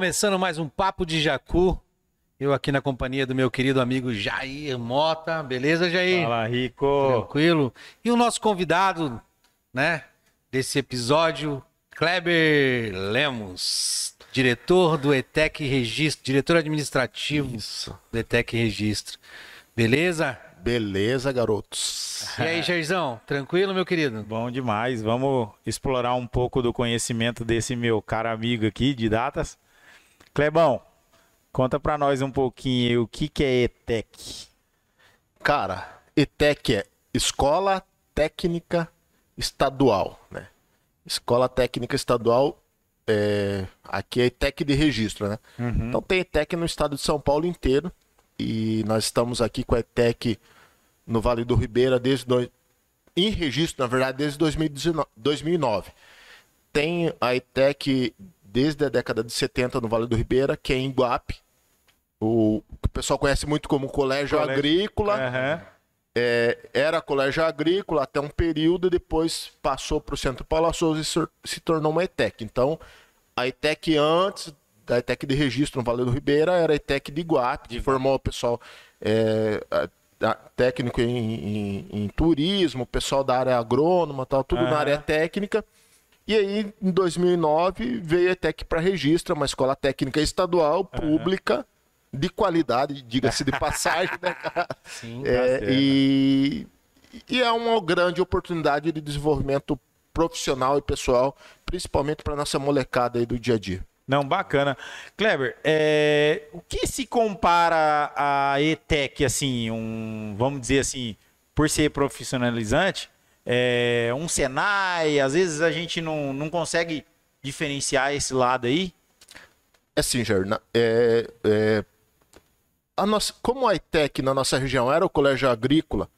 Começando mais um Papo de Jacu. Eu aqui na companhia do meu querido amigo Jair Mota. Beleza, Jair? Fala, Rico. Tranquilo. E o nosso convidado, né, desse episódio, Kleber Lemos, diretor do ETEC Registro, diretor administrativo Isso. do ETEC Registro. Beleza? Beleza, garotos. E aí, Jairzão? Tranquilo, meu querido? Bom demais. Vamos explorar um pouco do conhecimento desse meu caro amigo aqui de datas. Clebão, conta pra nós um pouquinho o que, que é ETEC. Cara, ETEC é Escola Técnica Estadual, né? Escola Técnica Estadual, é... aqui é ETEC de registro, né? Então tem ETEC no estado de São Paulo inteiro e nós estamos aqui com a ETEC no Vale do Ribeira desde dois... em registro, na verdade, desde 2019 2009. Tem a ETEC desde a década de 70 no Vale do Ribeira, que é em Iguape, o o pessoal conhece muito como Colégio, Colégio- Agrícola. Aham. É, era colégio agrícola até um período e depois passou para o Centro Paulo Souza e se, tornou uma ETEC. Então, a ETEC antes da ETEC de registro no Vale do Ribeira era a ETEC de Iguape, que formou o pessoal é, a- a- técnico em, em- em turismo, o pessoal da área agrônoma, tal, tudo Aham. na área técnica. E aí, em 2009, veio a ETEC para registro, uma escola técnica estadual, pública, de qualidade, diga-se de passagem, né, cara? Sim. É, certo. e, e é uma grande oportunidade de desenvolvimento profissional e pessoal, principalmente para nossa molecada aí do dia a dia. Não, bacana. Kleber, é, o que se compara a ETEC, assim, um, vamos dizer assim, por ser profissionalizante, é, um Senai, às vezes a gente não, não consegue diferenciar esse lado aí? É assim, Jair, é, é, a nossa, como a ETEC na nossa região era o colégio agrícola,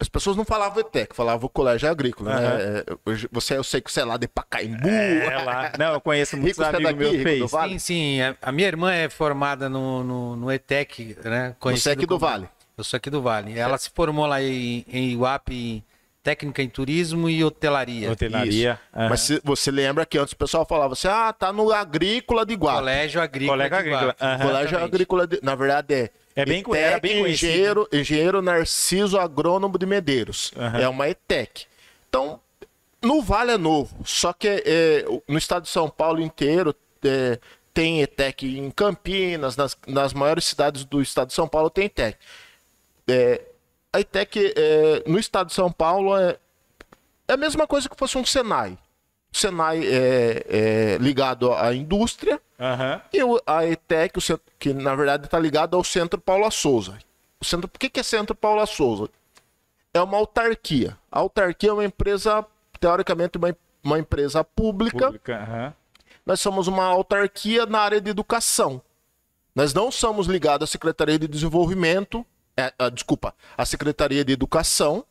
as pessoas não falavam ETEC, falavam colégio agrícola, Aham. né? É, hoje- você, eu sei que você é lá de Pacaembu, É lá. Não, eu conheço muitos Rico, é amigos daqui, meus fez. Vale? Sim, sim. A, a minha irmã é formada no, no, no ETEC, né? você é conhecido aqui do como- Vale. Eu sou aqui do Vale. Ela se formou lá em, em Iguape, em técnica em turismo e hotelaria. Hotelaria. Aham. Mas se, você lembra que antes o pessoal falava assim, ah, tá no agrícola de Iguape. Colégio Agrícola. Colégio. Agrícola, aham. Colégio Exatamente. Agrícola, de- na verdade é. É bem ETEC, era bem conhecido. engenheiro, engenheiro Narciso Agrônomo de Medeiros. Aham. É uma ETEC. Então, no Vale é novo, só que é, no estado de São Paulo inteiro é, tem ETEC em Campinas, nas, nas maiores cidades do estado de São Paulo tem ETEC. É, a ETEC é, no estado de São Paulo é, é a mesma coisa que fosse um Senai. O Senai é, é ligado à indústria, Aham. e o- a ETEC, o que na verdade está ligado ao Centro Paula Souza. O centro, por que, que é Centro Paula Souza? É uma autarquia. A autarquia é uma empresa, teoricamente, uma, uma empresa pública. Pública, aham. Nós somos uma autarquia na área de educação. Nós não somos ligados à Secretaria de Desenvolvimento, é, ah, desculpa, à Secretaria de Educação,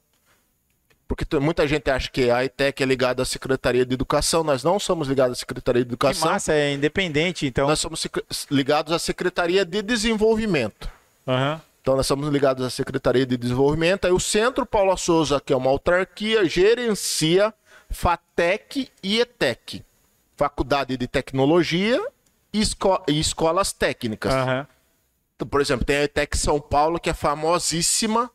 porque muita gente acha que a ETEC é ligada à Secretaria de Educação. Nós não somos ligados à Secretaria de Que Educação. massa, é independente, então. Nós somos ligados à Secretaria de Desenvolvimento. Aham. Então nós somos ligados à Secretaria de Desenvolvimento. Aí o Centro Paula Souza, que é uma autarquia, gerencia FATEC e ETEC. Faculdade de Tecnologia e, esco- e escolas técnicas. Aham. Então, por exemplo, tem a ETEC São Paulo, que é famosíssima,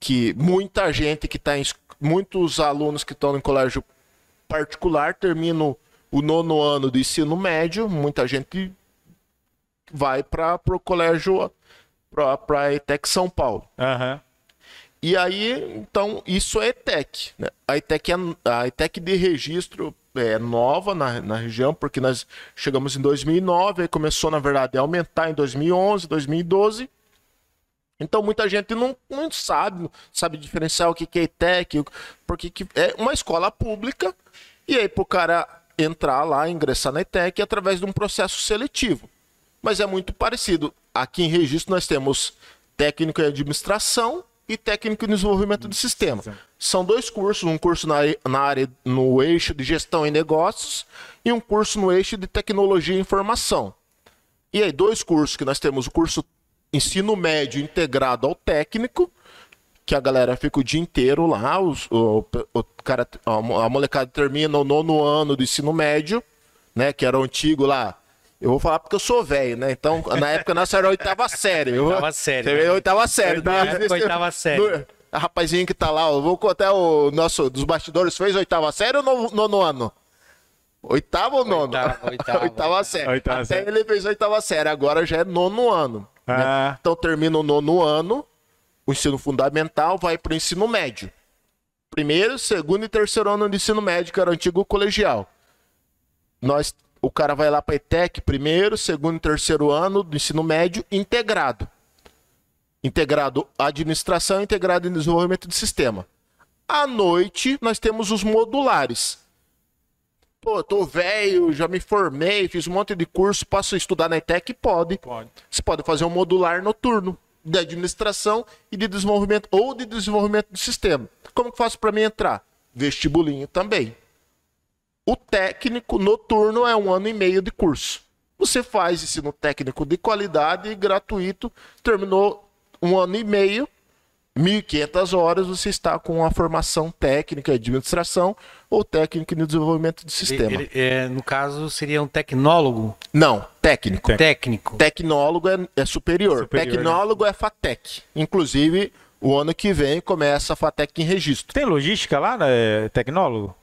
que muita gente que está em. Muitos alunos que estão em colégio particular terminam o nono ano do ensino médio, muita gente vai para o colégio, para a ETEC São Paulo. Aham. E aí, então, isso é ETEC. Né? A, ETEC é, a ETEC de registro é nova na, na região, porque nós chegamos em 2009, aí começou, na verdade, a aumentar em 2011, 2012. Então, muita gente não, não sabe, sabe diferenciar o que, que é ETEC, o- porque que é uma escola pública, e aí para o cara entrar lá, ingressar na ETEC através de um processo seletivo. Mas é muito parecido. Aqui em registro nós temos técnico em administração e técnico em desenvolvimento de sistema. São dois cursos, um curso na, na área no eixo de gestão e negócios e um curso no eixo de tecnologia e informação. E aí, dois cursos que nós temos, o curso ensino médio integrado ao técnico, que a galera fica o dia inteiro lá, os- o, o cara, a molecada termina o nono ano do ensino médio, né, que era o antigo lá, Eu vou falar porque eu sou velho, né? Então, na época nossa era oitava série. Eu, Oitava série, né? Oitava série. Na época, oitava série. A rapazinho que tá lá, eu vou contar o nosso dos bastidores, fez oitava série ou no- nono ano? Oitava ou nono? Oitava, oitava. oitava série. Oitava Até série. ele fez oitava série, agora já é nono ano. né? Ah. Então termina o nono ano, o ensino fundamental vai para o ensino médio. Primeiro, segundo e terceiro ano de ensino médio, que era o antigo colegial. Nós, o cara vai lá para ETEC, primeiro, segundo e terceiro ano do ensino médio integrado. Integrado administração, integrado em desenvolvimento de sistema. À noite, nós temos os modulares. Pô, tô velho, já me formei, fiz um monte de curso, posso estudar na ETEC? Pode. Pode. Você pode fazer um modular noturno de administração e de desenvolvimento ou de desenvolvimento do sistema. Como que faço para mim entrar? Vestibulinho também. O técnico noturno é um ano e meio de curso. Você faz ensino técnico de qualidade e gratuito, terminou um ano e meio, 1.500 horas, você está com a formação técnica em administração ou técnica em desenvolvimento de sistema. Ele- é, no caso, seria um tecnólogo Não, técnico. técnico. Tecnólogo é, é superior. Superior, Tecnólogo é FATEC. Inclusive, o ano que vem começa a FATEC em registro. Tem logística lá, né? Tecnólogo?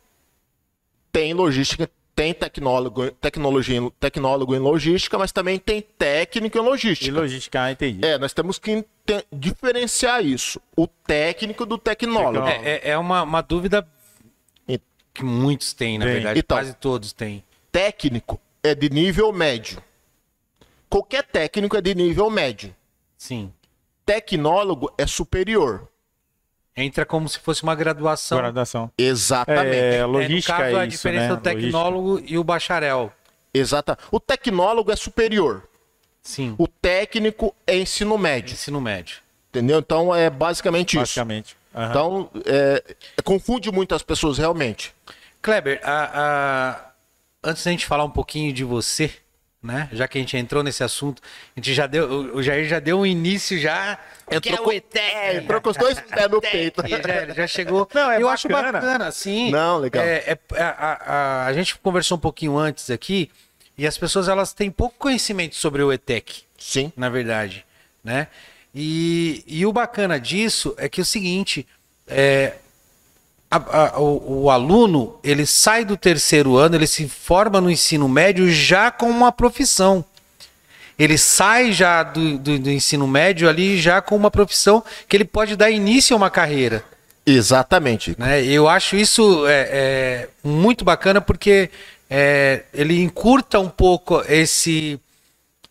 Tem logística, tem tecnólogo, tecnologia, em- tecnólogo em logística, mas também tem técnico em E logística. logística, ah, entendi. É, nós temos que diferenciar isso. O técnico do tecnólogo. É, é- é uma, uma dúvida que muitos têm, na Tem. verdade. Então. Quase todos têm. Técnico é de nível médio. Qualquer técnico é de nível médio. Sim. Tecnólogo é superior. Entra como se fosse uma graduação. Graduação. Exatamente. É, É, logística no caso, é a isso, diferença né? do tecnólogo e o bacharel. Exata. O tecnólogo é superior. Sim. O técnico é ensino médio. Ensino médio. Entendeu? Então é basicamente Logística, isso. basicamente. Aham. Então, é, confunde muitas pessoas realmente. Kleber, a- a- antes da gente falar um pouquinho de você, né? Já que a gente entrou nesse assunto, a gente já deu, o Jair já deu um início já. que é com- o ETEC. é, entrou com os dois pés no peito. Já, já chegou. Não, é Eu acho bacana. bacana, sim. Não, legal. É, é- a, a- a gente conversou um pouquinho antes aqui e as pessoas elas têm pouco conhecimento sobre o ETEC Sim. na verdade, né? E, e o bacana disso é que é o seguinte, é, a- a- o, o aluno ele sai do terceiro ano, ele se forma no ensino médio já com uma profissão. Ele sai já do, do- do ensino médio ali já com uma profissão que ele pode dar início a uma carreira Exatamente. né? Eu acho isso é, é, muito bacana porque é, ele encurta um pouco esse,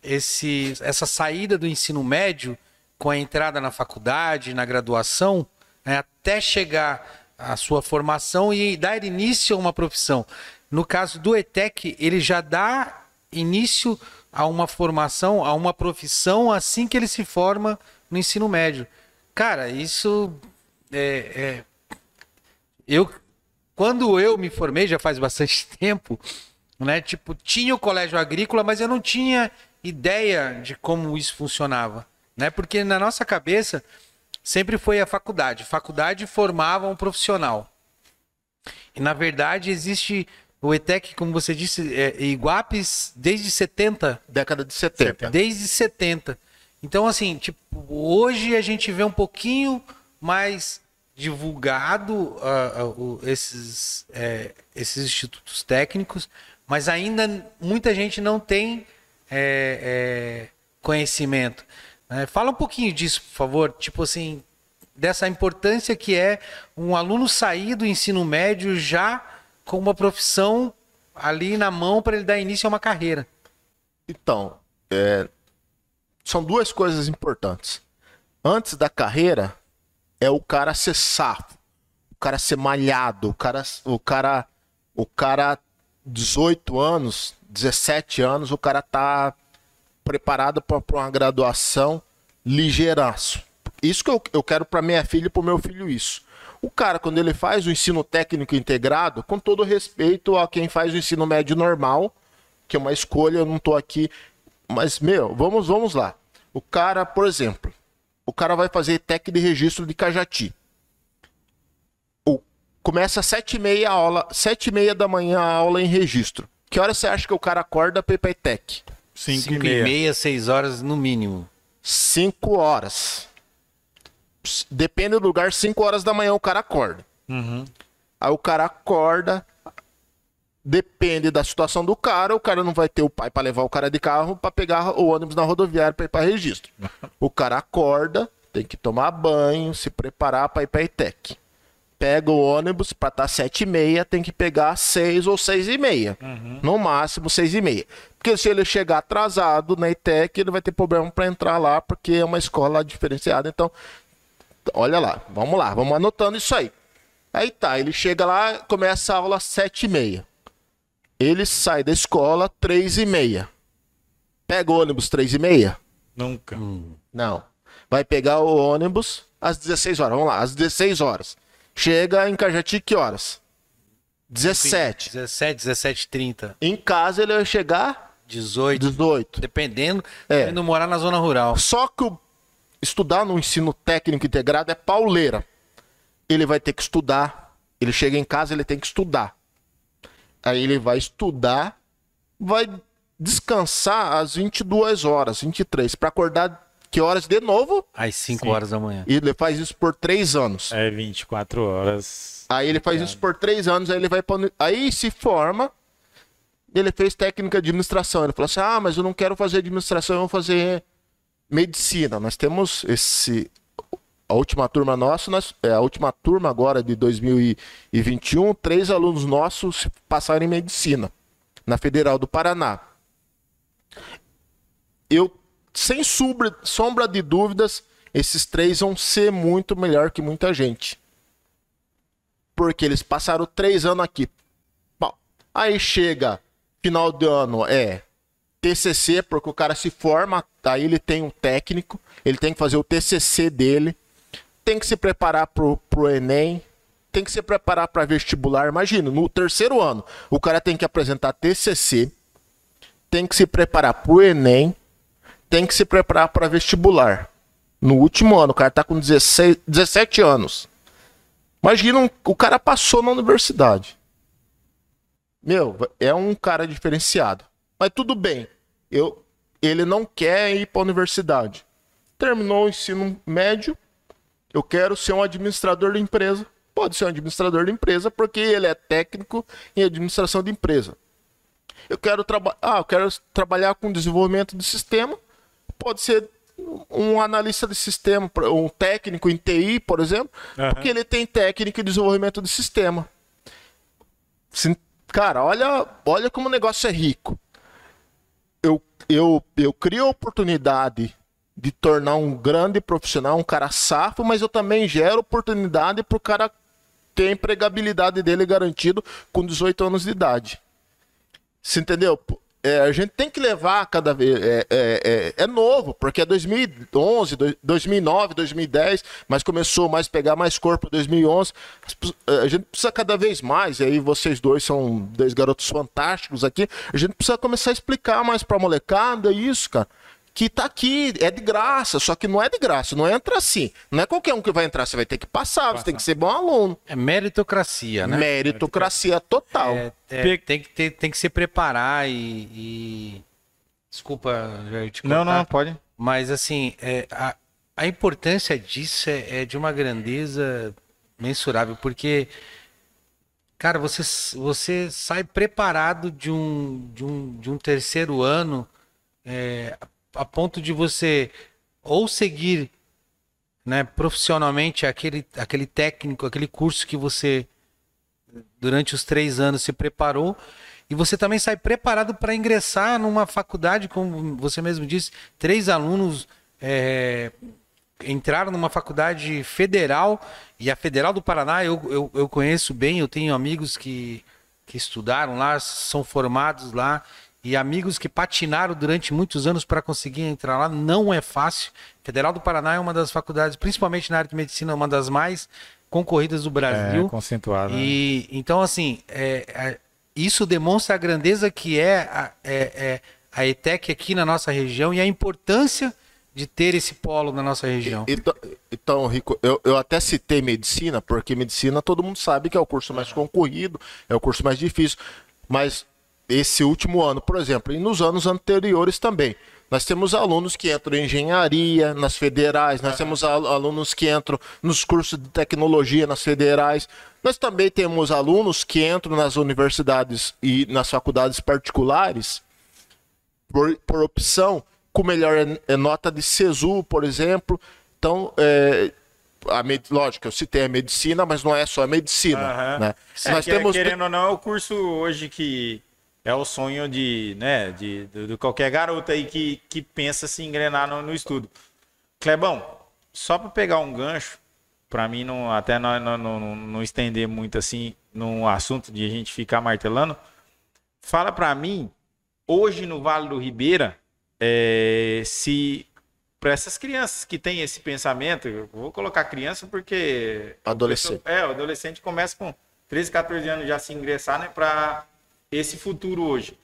esse, essa saída do ensino médio com a entrada na faculdade, na graduação, né? até chegar à sua formação e dar início a uma profissão. No caso do ETEC, ele já dá início a uma formação, a uma profissão assim que ele se forma no ensino médio. Cara, isso é, é, eu quando eu me formei já faz bastante tempo, né? Tipo, tinha o colégio agrícola, mas eu não tinha ideia de como isso funcionava, né? Porque na nossa cabeça sempre foi a faculdade. Faculdade formava um profissional. E na verdade existe o ETEC, como você disse, é, Iguapes desde 70, Década de 70. Desde 70. Então, assim, tipo, hoje a gente vê um pouquinho mais divulgado ah, o- esses, é, esses institutos técnicos, mas ainda muita gente não tem é, é, conhecimento. Né? Fala um pouquinho disso, por favor. Tipo assim, dessa importância que é um aluno sair do ensino médio já com uma profissão ali na mão para ele dar início a uma carreira. Então, é, são duas coisas importantes. Antes da carreira, é o cara ser safo, o cara ser malhado, o cara, o cara, o cara 18 anos, 17 anos, o cara tá preparado para uma graduação ligeiraço. Isso que eu, eu quero para minha filha e para meu filho isso. O cara, quando ele faz o ensino técnico integrado, com todo respeito a quem faz o ensino médio normal, que é uma escolha, eu não tô aqui. Mas, meu, vamos, vamos lá. O cara, por exemplo, o cara vai fazer TEC de registro de Cajati. O, começa às sete e meia a aula, sete e meia da manhã a aula em registro. Que hora você acha que o cara acorda para ir? Cinco, Cinco e meia. e meia, seis horas no mínimo. 5 horas. Depende do lugar, 5 horas da manhã o cara acorda. Uhum. Aí o cara acorda. Depende da situação do cara, o cara não vai ter o pai pra levar o cara de carro pra pegar o ônibus na rodoviária pra ir pra registro. O cara acorda, tem que tomar banho, se preparar pra ir pra ITEC. Pega o ônibus pra estar sete e meia, tem que pegar seis ou seis e meia. No máximo seis e meia. Porque se ele chegar atrasado na ITEC, ele vai ter problema pra entrar lá, porque é uma escola diferenciada. Então, olha lá, vamos lá, vamos anotando isso aí. Aí tá, ele chega lá, começa a aula às sete e meia. Ele sai da escola três e meia. Pega o ônibus três e meia? Nunca. Não. Vai pegar o ônibus às 16 horas. Vamos lá, às 16 horas. Chega em Cajati que horas? 17. 17, 17, 30, Em casa ele vai chegar 18. 18. Dependendo, É. não morar na zona rural. Só que o- estudar no ensino técnico integrado é pauleira. Ele vai ter que estudar. Ele chega em casa, ele tem que estudar. Aí ele vai estudar, vai descansar às 22 horas, 23, para acordar que horas de novo? Às 5 Sim. horas da manhã. E ele faz isso por três anos. É 24 horas. Aí ele faz isso por três anos, aí ele vai pra... Aí se forma. Ele fez técnica de administração. Ele falou assim: ah, mas eu não quero fazer administração, eu vou fazer medicina. Nós temos esse. A última turma nossa, nós, é, a última turma agora de 2021, três alunos nossos passaram em medicina na Federal do Paraná. Eu, sem sombra, sombra de dúvidas, esses três vão ser muito melhor que muita gente porque eles passaram três anos aqui. Bom, aí chega final de ano é TCC, porque o cara se forma, aí ele tem um técnico, ele tem que fazer o TCC dele, tem que se preparar pro, pro Enem, tem que se preparar para vestibular. Imagina, no terceiro ano, o cara tem que apresentar TCC, tem que se preparar pro Enem, tem que se preparar para vestibular. No último ano, o cara tá com 16, 17 anos. Imagina, um- o cara passou na universidade. Meu, é um cara diferenciado. Mas tudo bem. Eu, ele não quer ir para a universidade. Terminou o ensino médio. Eu quero ser um administrador de empresa. Pode ser um administrador de empresa porque ele é técnico em administração de empresa. Eu quero trabalhar, ah, eu quero trabalhar com desenvolvimento de sistema. Pode ser um analista de sistema, um técnico em TI, por exemplo, Aham. porque ele tem técnica de desenvolvimento de sistema. Cara, olha, olha como o negócio é rico. Eu, eu, eu crio a oportunidade de tornar um grande profissional, um cara safo, mas eu também gero oportunidade para o cara ter a empregabilidade dele garantido com 18 anos de idade. Você entendeu? É, a gente tem que levar cada vez. É, é, é, é novo, porque é 2011, dois- 2009, 2010, mas começou mais a pegar mais corpo em 2011. As pe- é, A gente precisa cada vez mais, e aí vocês dois são dois garotos fantásticos aqui. A gente precisa começar a explicar mais pra molecada isso, cara. Que tá aqui, é de graça, só que não é de graça, não entra assim. Não é qualquer um que vai entrar, você vai ter que passar, você tem que ser bom aluno. É meritocracia, né? Meritocracia total. É, é, tem, que ter, tem que se preparar e. e- Desculpa, Jair, te Não, cortar, não, pode. Mas assim, é, a, a importância disso é, é de uma grandeza mensurável, porque, cara, você, você sai preparado de um, de um, de um terceiro ano é, a ponto de você ou seguir né, profissionalmente aquele, aquele técnico, aquele curso que você durante os três anos se preparou e você também sai preparado para ingressar numa faculdade, como você mesmo disse, três alunos é, entraram numa faculdade federal e a Federal do Paraná eu, eu, eu conheço bem, eu tenho amigos que, que estudaram lá, são formados lá e amigos que patinaram durante muitos anos para conseguir entrar lá, não é fácil. Federal do Paraná é uma das faculdades, principalmente na área de medicina, uma das mais concorridas do Brasil. É, concentrado. né? E então, assim, é, é, isso demonstra a grandeza que é a, é, é a ETEC aqui na nossa região e a importância de ter esse polo na nossa região. Então, então, Rico, eu, eu até citei medicina, porque medicina todo mundo sabe que é o curso mais concorrido, é o curso mais difícil. Mas esse último ano, por exemplo, e nos anos anteriores também. Nós temos alunos que entram em engenharia nas federais, nós temos alunos que entram nos cursos de tecnologia nas federais. Nós também temos alunos que entram nas universidades e nas faculdades particulares por, por opção, com melhor nota de SESU, por exemplo. Então, é, a med... lógico, eu citei a medicina, mas não é só a medicina. Uhum. Né? É, Nós que, temos... Querendo ou não, é o curso hoje que é o sonho de, né, de, de, de qualquer garoto aí que, que pensa se engrenar no, no estudo. Clebão, só para pegar um gancho, para mim não até não, não, não, não, estender muito assim no assunto de a gente ficar martelando, fala para mim hoje no Vale do Ribeira é, se para essas crianças que têm esse pensamento, eu vou colocar criança porque adolescente. é, o adolescente começa com 13, 14 anos já se ingressar, né, para esse futuro hoje.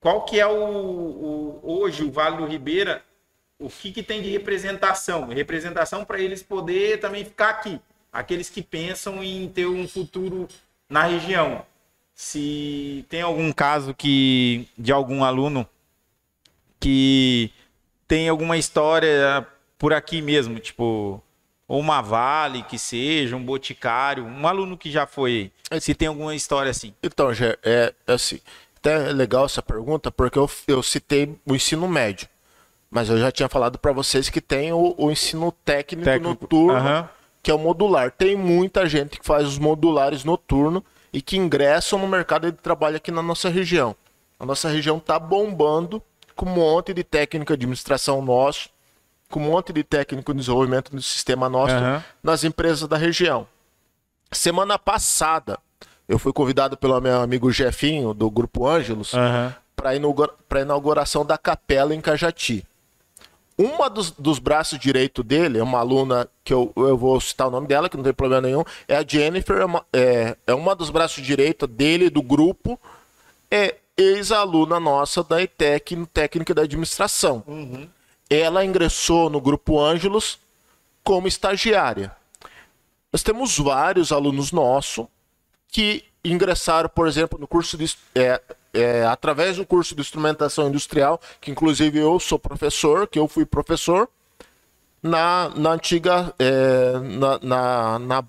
Qual que é o, o hoje o Vale do Ribeira? O que, que tem de representação? Representação para eles poder também ficar aqui. Aqueles que pensam em ter um futuro na região. Se tem algum caso que de algum aluno que tem alguma história por aqui mesmo, tipo ou uma Vale que seja, um Boticário, um aluno que já foi, se tem alguma história assim. Então, já é, é assim, até é legal essa pergunta, porque eu, eu citei o ensino médio, mas eu já tinha falado para vocês que tem o, o ensino técnico, técnico. noturno, uhum. que é o modular. Tem muita gente que faz os modulares noturno e que ingressam no mercado de trabalho aqui na nossa região. A nossa região está bombando com um monte de técnico de administração nosso, com um monte de técnico de desenvolvimento do sistema nosso uhum. nas empresas da região. Semana passada, eu fui convidado pelo meu amigo Jefinho, do Grupo Ângelos, uhum. para a inauguração da capela em Cajati. Uma dos, dos braços direito dele, é uma aluna que eu, eu vou citar o nome dela, que não tem problema nenhum, é a Jennifer, é uma, é, é uma dos braços direito dele, do grupo, é ex-aluna nossa da ETEC, no técnico da administração. Uhum ela ingressou no Grupo Ângelos como estagiária. Nós temos vários alunos nossos que ingressaram, por exemplo, no curso de, é, é, através do curso de instrumentação industrial, que inclusive eu sou professor, que eu fui professor, na, na antiga, é, na, na, na,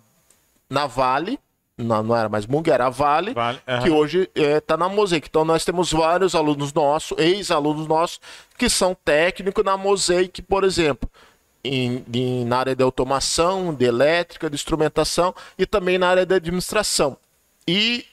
na Vale, não, não era mais Mung, era Vale, vale uhum. que hoje está é, tá na Mosaic. Então nós temos vários alunos nossos, ex-alunos nossos, que são técnicos na Mosaic, por exemplo, em, em, na área de automação, de elétrica, de instrumentação e também na área de administração. E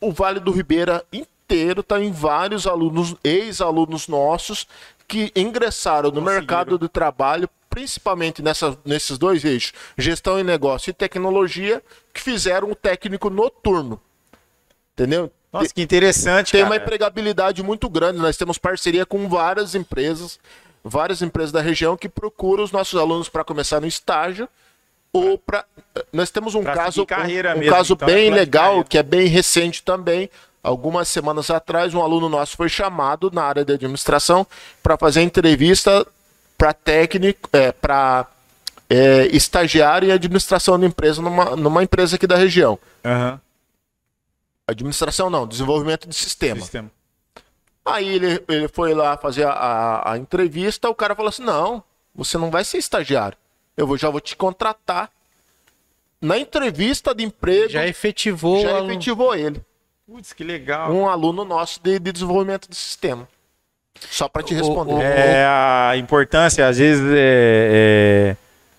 o Vale do Ribeira inteiro está em vários alunos, ex-alunos nossos, que ingressaram no mercado de trabalho principalmente nessa, nesses dois eixos, gestão e negócio e tecnologia, que fizeram um técnico noturno. Entendeu? Nossa, que interessante. Tem cara. uma empregabilidade muito grande. Nós temos parceria com várias empresas, várias empresas da região que procuram os nossos alunos para começar no estágio ou para nós temos um pra caso um, um mesmo, caso então, é bem é legal que é bem recente também algumas semanas atrás um aluno nosso foi chamado na área de administração para fazer entrevista para técnico, é, para é, estagiário em administração de empresa numa, numa empresa aqui da região. Uhum. Administração não, desenvolvimento de sistema. sistema. Aí ele, ele foi lá fazer a, a, a, entrevista, o cara falou assim: não, você não vai ser estagiário. Eu vou, já vou te contratar. Na entrevista de emprego. Já efetivou, já efetivou ele. Putz, que legal. Um aluno nosso de, de desenvolvimento de sistema. Só para te responder. O, o, é a importância, às vezes, é, é,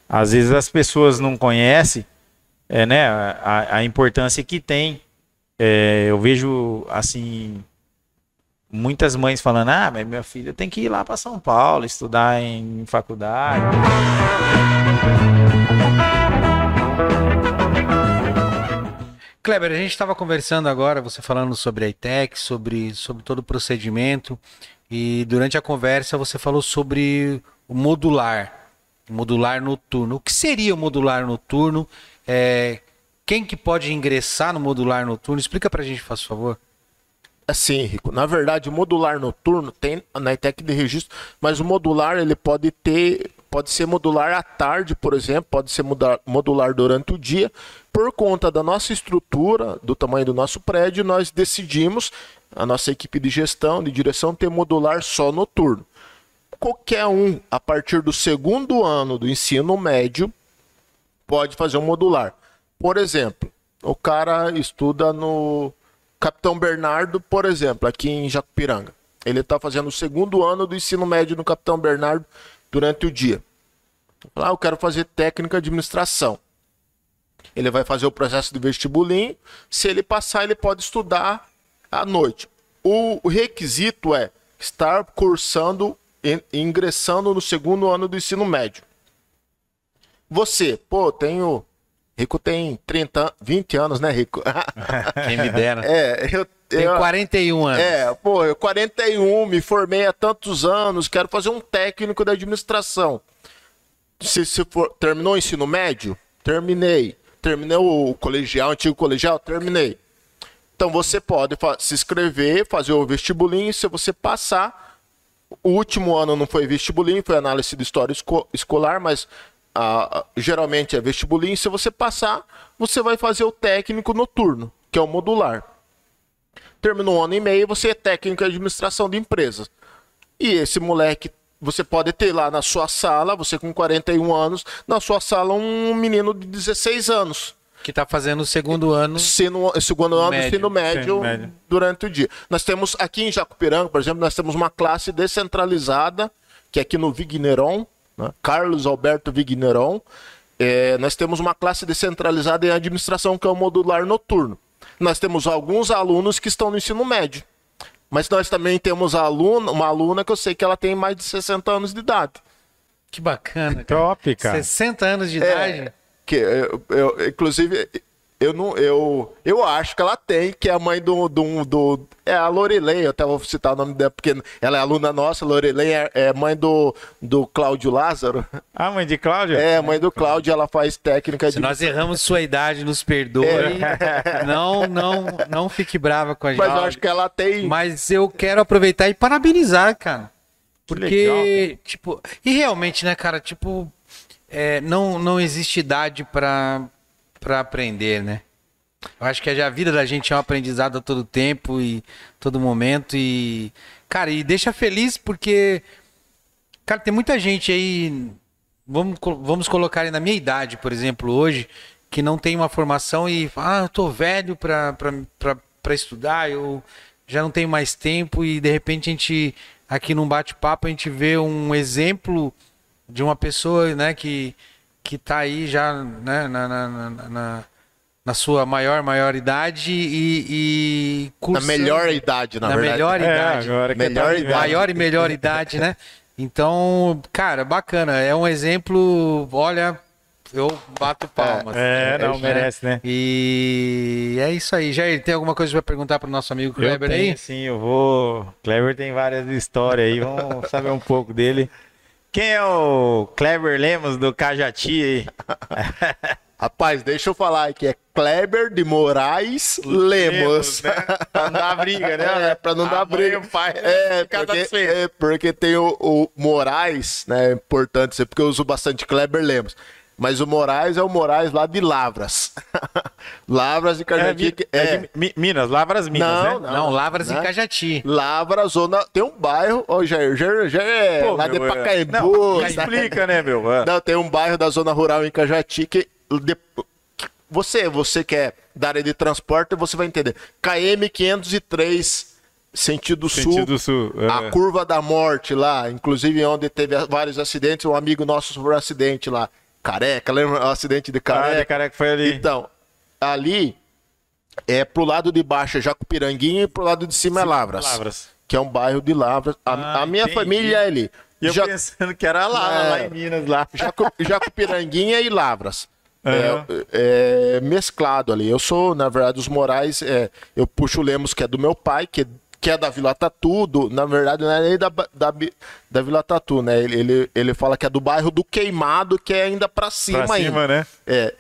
às vezes as pessoas não conhecem, é, né, a, a importância que tem. É, eu vejo assim muitas mães falando: ah, mas minha filha tem que ir lá para São Paulo estudar em, em faculdade. Kleber, a gente estava conversando agora, você falando sobre a ITEC, sobre, sobre todo o procedimento. E durante a conversa você falou sobre o modular, modular noturno. O que seria o modular noturno? É, quem que pode ingressar no modular noturno? Explica pra gente, faz favor. Assim, Rico, na verdade o modular noturno tem na ITEC de registro, mas o modular ele pode ter, pode ser modular à tarde, por exemplo, pode ser modular durante o dia. Por conta da nossa estrutura, do tamanho do nosso prédio, nós decidimos a nossa equipe de gestão, de direção, tem modular só noturno. Qualquer um, a partir do segundo ano do ensino médio, pode fazer um modular. Por exemplo, o cara estuda no Capitão Bernardo, por exemplo, aqui em Jacupiranga. Ele está fazendo o segundo ano do ensino médio no Capitão Bernardo durante o dia. Lá ah, eu quero fazer técnica de administração. Ele vai fazer o processo de vestibulinho. Se ele passar, ele pode estudar à noite. O requisito é estar cursando, ingressando no segundo ano do ensino médio. Você, pô, tenho. Rico tem 30, 20 anos, né, Rico? Quem me dera. É, eu tenho 41 anos. É, pô, eu 41, me formei há tantos anos, quero fazer um técnico da administração. Se, se for, terminou o ensino médio? Terminei. Terminei o colegial, antigo colegial? Terminei. Então você pode se inscrever, fazer o vestibulinho, se você passar, o último ano não foi vestibulinho, foi análise de história esco escolar, mas geralmente é vestibulinho. Se você passar, você vai fazer o técnico noturno, que é o modular. Terminou um ano e meio, você é técnico de administração de empresas. E esse moleque, você pode ter lá na sua sala, você com 41 anos, na sua sala um menino de 16 anos. Que está fazendo o segundo ano. Sino, segundo ano do ensino médio, médio durante o dia. Nós temos aqui em Jacupiranga, por exemplo, nós temos uma classe descentralizada, que é aqui no Vigneron, né? Carlos Alberto Vigneron. É, nós temos uma classe descentralizada em administração, que é o modular noturno. Nós temos alguns alunos que estão no ensino médio. Mas nós também temos aluna, uma aluna que eu sei que ela tem mais de 60 anos de idade. Que bacana. Cara. Top, cara. 60 anos de é, idade. Que eu, eu, inclusive, eu não, eu, eu acho que ela tem, que é a mãe do, do, do é a Lorelei, eu até vou citar o nome dela, porque ela é aluna nossa, Lorelei é, é mãe do, do Cláudio Lázaro. Ah, mãe de Cláudio? É, mãe do Cláudio, ela faz técnica Se de... nós erramos sua idade, nos perdoe. É. Não, não, não fique brava com a gente. Mas eu acho que ela tem... Mas eu quero aproveitar e parabenizar, cara. Porque, tipo, e realmente, né, cara, tipo, é, não, não existe idade para aprender, né? Eu acho que a vida da gente é um aprendizado a todo tempo e todo momento. E, cara, e deixa feliz porque, cara, tem muita gente aí. Vamos, vamos colocar aí na minha idade, por exemplo, hoje, que não tem uma formação e ah, eu tô velho para estudar, eu já não tenho mais tempo e de repente a gente, aqui num bate-papo, a gente vê um exemplo de uma pessoa, né, que, que tá aí já, né, na, na, na, na sua maior maioridade e, e cursando, na melhor idade, na, na verdade. melhor é, idade. agora melhor tá idade. Maior e melhor idade, né? Então, cara, bacana. É um exemplo, olha, eu bato palmas. É, é não, é, merece, né? E é isso aí. Jair, tem alguma coisa para perguntar para o nosso amigo Kleber eu tenho, aí? Sim, eu vou. Kleber tem várias histórias aí, vamos saber um pouco dele. Quem é o Kleber Lemos do Cajati aí? Rapaz, deixa eu falar aqui, é Kleber de Moraes Lemos. Lemos né? Pra não dar briga, né? É, pra não a dar briga. pai, é, porque, é, porque tem o, o Moraes, né? É importante porque eu uso bastante Kleber Lemos. Mas o Moraes é o Moraes lá de Lavras. Lavras de Cajati. É, é, é de Minas, Lavras Minas, não, né? Não, não Lavras né? e Cajati. Lavras, zona. Tem um bairro, ô Jair, Jair, Jair é Pô, lá meu, de é. Pacaembu. Não, explica, né, meu? Não, tem um bairro da zona rural em Cajati que. De, você, você quer é da área de transporte, você vai entender. KM 503 sentido, sentido sul, sul é. a curva da morte lá, inclusive onde teve vários acidentes, um amigo nosso sofreu um acidente lá. Careca, lembra o acidente de Careca? Ah, de Careca foi ali. Então, ali é pro lado de baixo é Jacupiranguinha e pro lado de cima é Lavras. Lavras. Que é um bairro de Lavras. A, ah, a minha entendi. família é ali. E eu Já... pensando que era lá, é, lá em Minas, lá. Jacu... Jacupiranguinha e Lavras. Uhum. É, é, mesclado ali. Eu sou, na verdade, os Morais, é, eu puxo o Lemos, que é do meu pai, que, que é da Vila Tatu, do, na verdade não é nem da, da, da Vila Tatu, né? Ele, ele, ele fala que é do bairro do Queimado, que é ainda pra cima pra ainda. Cima, né? É,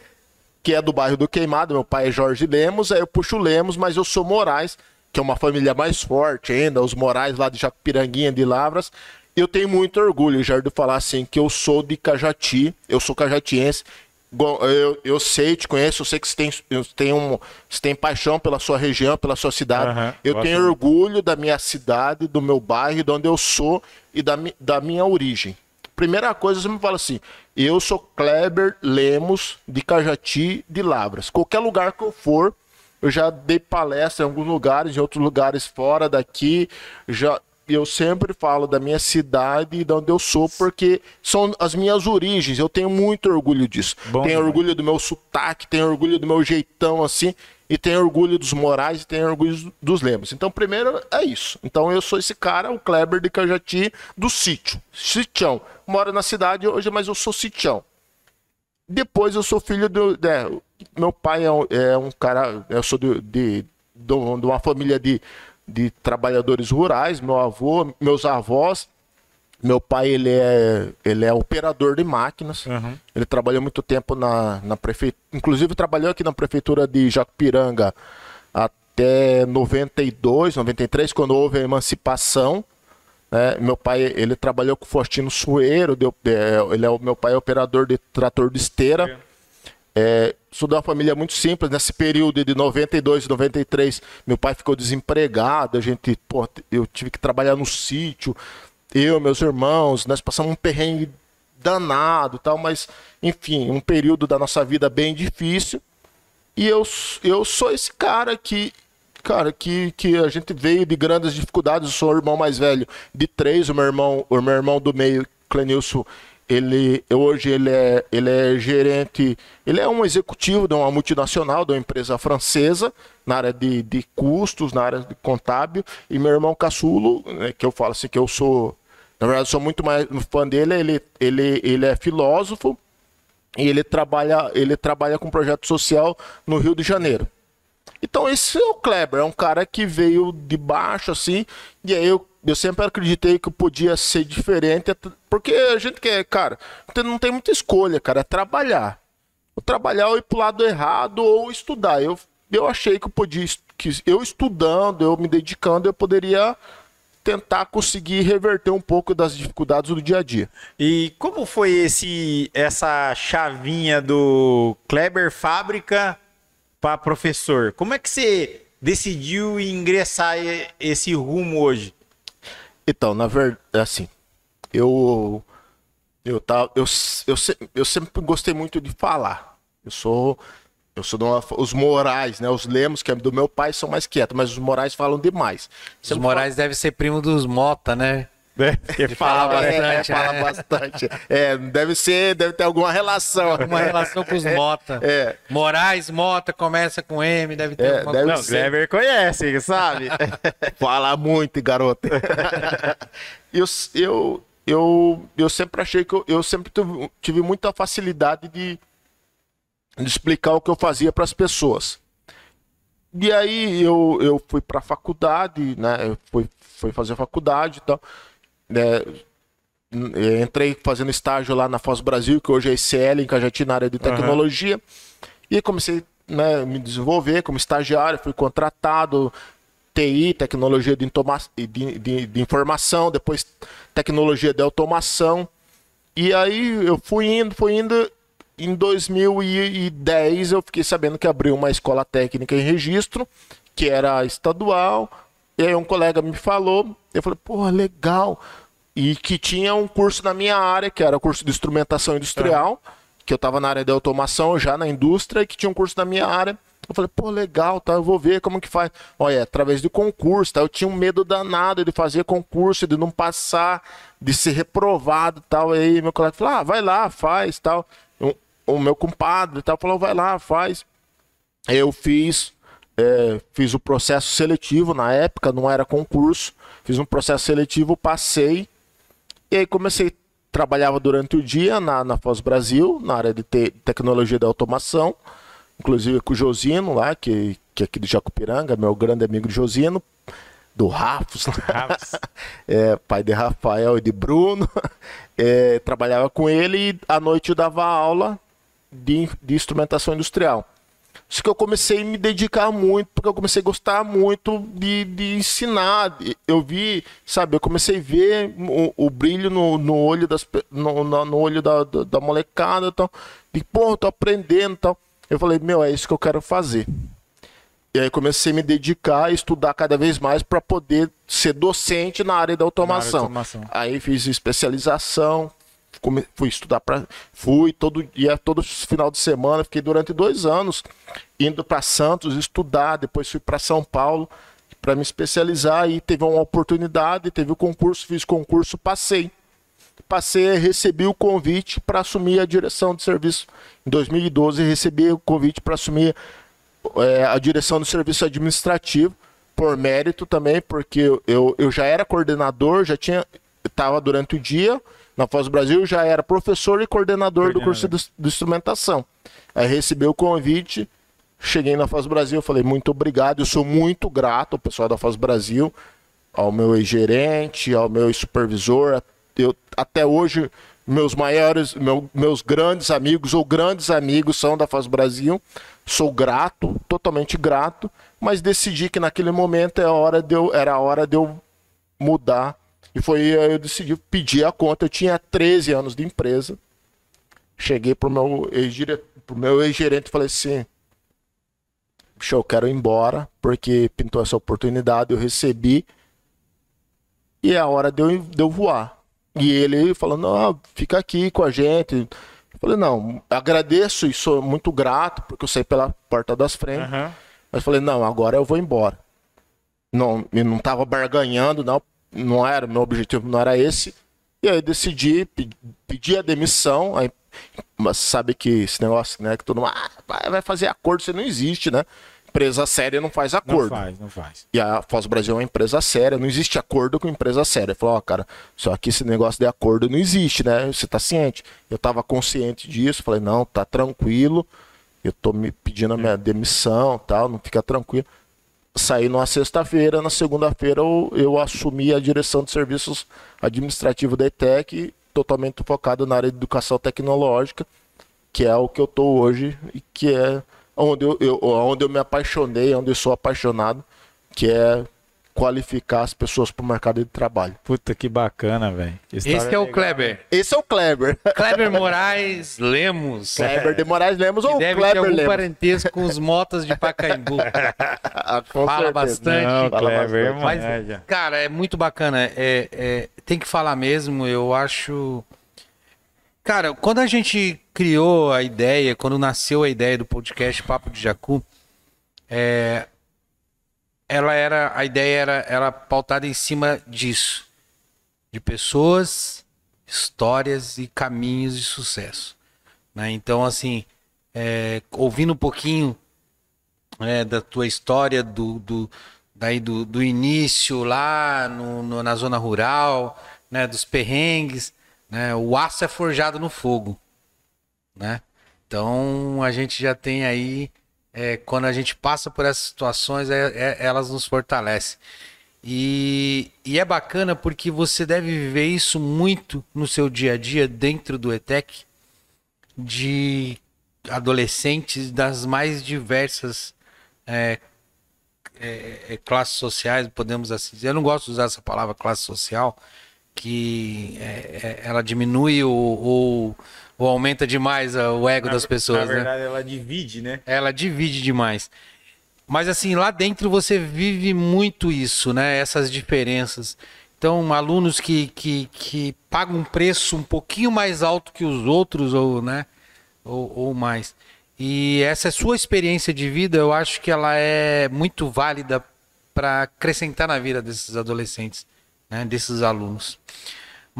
que é do bairro do Queimado, meu pai é Jorge Lemos, aí eu puxo Lemos, mas eu sou Moraes, que é uma família mais forte ainda, os Moraes lá de Jacupiranguinha de Lavras. Eu tenho muito orgulho, Jair, de falar assim, que eu sou de Cajati, eu sou cajatiense, eu, eu sei, te conheço, eu sei que você tem, tem, um, você tem paixão pela sua região, pela sua cidade. Aham, eu tenho muito. orgulho da minha cidade, do meu bairro, de onde eu sou e da, da minha origem. Primeira coisa, você me fala assim: eu sou Kleber Lemos, de Cajati, de Lavras. Qualquer lugar que eu for, eu já dei palestra em alguns lugares, em outros lugares fora daqui. Já, eu sempre falo da minha cidade e de onde eu sou, porque são as minhas origens. Eu tenho muito orgulho disso. Bom tenho orgulho do meu sotaque, tenho orgulho do meu jeitão assim, e tenho orgulho dos Morais e tenho orgulho dos Lemos. Então, primeiro é isso. Então, eu sou esse cara, o Kleber de Cajati, do sítio. Sitião. Moro na cidade hoje, mas eu sou sitião. Depois eu sou filho do. é, meu pai é um, é um cara. Eu sou de, de, de uma família de, de trabalhadores rurais. Meu avô, meus avós. Meu pai ele é, ele é operador de máquinas. Uhum. Ele trabalhou muito tempo na, na prefeitura. Inclusive trabalhou aqui na prefeitura de Jacupiranga até 92, 93, quando houve a emancipação. né? Meu pai ele trabalhou com o Faustino Sueiro. Deu, é, ele é meu pai é operador de trator de esteira. É, sou de uma família muito simples. Nesse período de 92 e 93, meu pai ficou desempregado. A gente, pô, eu tive que trabalhar no sítio. Eu, meus irmãos, nós passamos um perrengue danado tal, mas, enfim, um período da nossa vida bem difícil. E eu, eu sou esse cara que, cara, que, que a gente veio de grandes dificuldades. Eu sou o irmão mais velho de três, o meu irmão, o meu irmão do meio, Clenilson, ele hoje ele é, ele é gerente, ele é um executivo de uma multinacional, de uma empresa francesa, na área de, de custos, na área de contábil, e meu irmão caçulo, né, que eu falo assim que eu sou, na verdade, sou muito mais fã dele, ele, ele, ele é filósofo, e ele trabalha, ele trabalha com projeto social no Rio de Janeiro. Então esse é o Kleber, é um cara que veio de baixo assim, e aí eu, eu sempre acreditei que podia ser diferente, porque a gente quer, cara, não tem- muita escolha, cara, é trabalhar. Ou trabalhar ou ir pro lado errado ou estudar. Eu, eu achei que eu podia, que eu estudando, eu me dedicando, eu poderia tentar conseguir reverter um pouco das dificuldades do dia a dia. E como foi esse essa chavinha do Kleber Fábrica para professor? Como é que você decidiu ingressar esse rumo hoje? Então, na verdade, assim, eu eu tá, eu, eu, eu sempre gostei muito de falar. Eu sou eu sou uma, os Morais, né? Os Lemos, que é do meu pai, são mais quietos, mas os Morais falam demais. Os Moraes deve ser primo dos Mota, né? Porque fala fala, bastante. É, fala bastante. É, deve ser, deve ter alguma relação. Uma relação com os Mota. É. Moraes, Mota, começa com M, deve ter É, alguma deve coisa. Não, Kleber conhece, sabe? Fala muito, garoto. eu, eu, eu, eu sempre achei que eu, eu sempre tive, tive muita facilidade de, de explicar o que eu fazia para as pessoas. E aí eu, eu fui para a faculdade, né? Eu fui, fui fazer faculdade e tal. Né, entrei fazendo estágio lá na Foz Brasil, que hoje é ICL, em Cajati, na área de tecnologia. E aí comecei né, a me desenvolver como estagiário, fui contratado, TI, tecnologia de, de, de- de informação, depois tecnologia de automação. E aí eu fui indo, fui indo. Em 2010 eu fiquei sabendo que abriu uma escola técnica em registro, que era estadual. E aí um colega me falou, eu falei, pô, legal. E que tinha um curso na minha área, que era o curso de instrumentação industrial, que eu estava na área de automação, já na indústria, e que tinha um curso na minha área. Eu falei, pô, legal, tá, eu vou ver como que faz. Olha, é através de concurso, tá? Eu tinha um medo danado de fazer concurso, de não passar, de ser reprovado e tal. Aí meu colega falou, ah, vai lá, faz, tal. O, o meu compadre tal falou, vai lá, faz. Eu fiz, é, fiz o processo seletivo na época, não era concurso. Fiz um processo seletivo, passei. E aí comecei, trabalhava durante o dia na, na Foz Brasil, na área de te- tecnologia da automação. Inclusive com o Josino lá, que, que é aqui de Jacupiranga, meu grande amigo Josino, do Rafos. Rafos. é, pai de Rafael e de Bruno. É, trabalhava com ele e à noite eu dava aula de, de instrumentação industrial. Só que eu comecei a me dedicar muito, porque eu comecei a gostar muito de, de ensinar. Eu vi, sabe, eu comecei a ver o, o brilho no, no olho das no, no, olho da, da, da molecada e tal. E, pô, tô aprendendo e tal. Eu falei, meu, é isso que eu quero fazer. E aí comecei a me dedicar a estudar cada vez mais para poder ser docente na área da automação. Área automação. Aí fiz especialização, fui estudar para fui todo dia todo final de semana fiquei durante dois anos indo para Santos estudar depois fui para São Paulo para me especializar e teve uma oportunidade teve o concurso fiz concurso passei. Passei recebi o convite para assumir a direção de serviço. Em 2012 recebi o convite para assumir é, a direção do serviço administrativo por mérito também porque eu, eu já era coordenador já tinha estava durante o dia na Foz Brasil já era professor e coordenador, do curso de, de, instrumentação. Aí recebi o convite, cheguei na Foz Brasil, falei muito obrigado, eu sou muito grato ao pessoal da Foz Brasil, ao meu gerente, ao meu supervisor, eu, até hoje meus maiores, meu, meus grandes amigos ou grandes amigos são da Foz Brasil. Sou grato, totalmente grato, mas decidi que naquele momento é hora de eu, era a hora de eu mudar e foi aí eu decidi pedir a conta. Eu tinha 13 anos de empresa. Cheguei pro meu ex-gerente meu ex e falei assim: Show, eu quero ir embora, porque pintou essa oportunidade, eu recebi. E é a hora de eu, de eu voar. E ele falou: Não, fica aqui com a gente. Eu falei: Não, agradeço e sou muito grato, porque eu saí pela porta das frentes. Uhum. Mas falei: Não, agora eu vou embora. Não, eu não estava barganhando, não não era, meu objetivo não era esse. E aí decidi pedir a demissão. Aí, mas sabe que esse negócio, né? Que todo mundo ah, vai fazer acordo, você não existe, né? Empresa séria não faz acordo. Não faz, não faz. E a Foz Brasil é uma empresa séria, não existe acordo com empresa séria. Falou, ó, oh, cara, só que esse negócio de acordo não existe, né? Você tá ciente. Eu tava consciente disso, falei, não, tá tranquilo. Eu tô me pedindo a minha demissão tal, não fica tranquilo saí numa sexta-feira, na segunda-feira eu, eu, assumi a direção de serviços administrativos da ETEC, totalmente focado na área de educação tecnológica, que é o que eu estou hoje e que é onde eu, eu, onde eu me apaixonei, onde eu sou apaixonado, que é qualificar as pessoas para o mercado de trabalho. Puta que bacana, velho. Esse é, o Kleber. Esse é o Kleber. Kleber Moraes Lemos. Kleber de Moraes Lemos ou deve Kleber ter algum Lemos. parentesco com os motas de Pacaembu. fala certeza. bastante. Não, fala Kleber, bastante. Mas, cara, é muito bacana. É, é, tem que falar mesmo. Eu acho. Cara, quando a gente criou a ideia, quando nasceu a ideia do podcast Papo de Jacu, é, ela era a ideia era, era pautada em cima disso, de pessoas, histórias e caminhos de sucesso. Né? Então, assim, é, ouvindo um pouquinho é, da tua história do, do daí do, do início lá no, no, na zona rural, né, dos perrengues, né, o aço é forjado no fogo, né? Então a gente já tem aí é, quando a gente passa por essas situações, é, é, elas nos fortalecem. E, e, é bacana porque você deve viver isso muito no seu dia a dia dentro do ETEC, de adolescentes das mais diversas é, é, é, classes sociais, podemos assim dizer. Eu não gosto de usar essa palavra classe social, que ela diminui ou ou aumenta demais o ego na, das pessoas, né? Na verdade, né? ela divide, né? Ela divide demais. Mas assim, lá dentro você vive muito isso, né? Essas diferenças. Então, alunos que, que, que pagam um preço um pouquinho mais alto que os outros, ou, né? ou, ou mais. E essa sua experiência de vida, eu acho que ela é muito válida para acrescentar na vida desses adolescentes, né? desses alunos.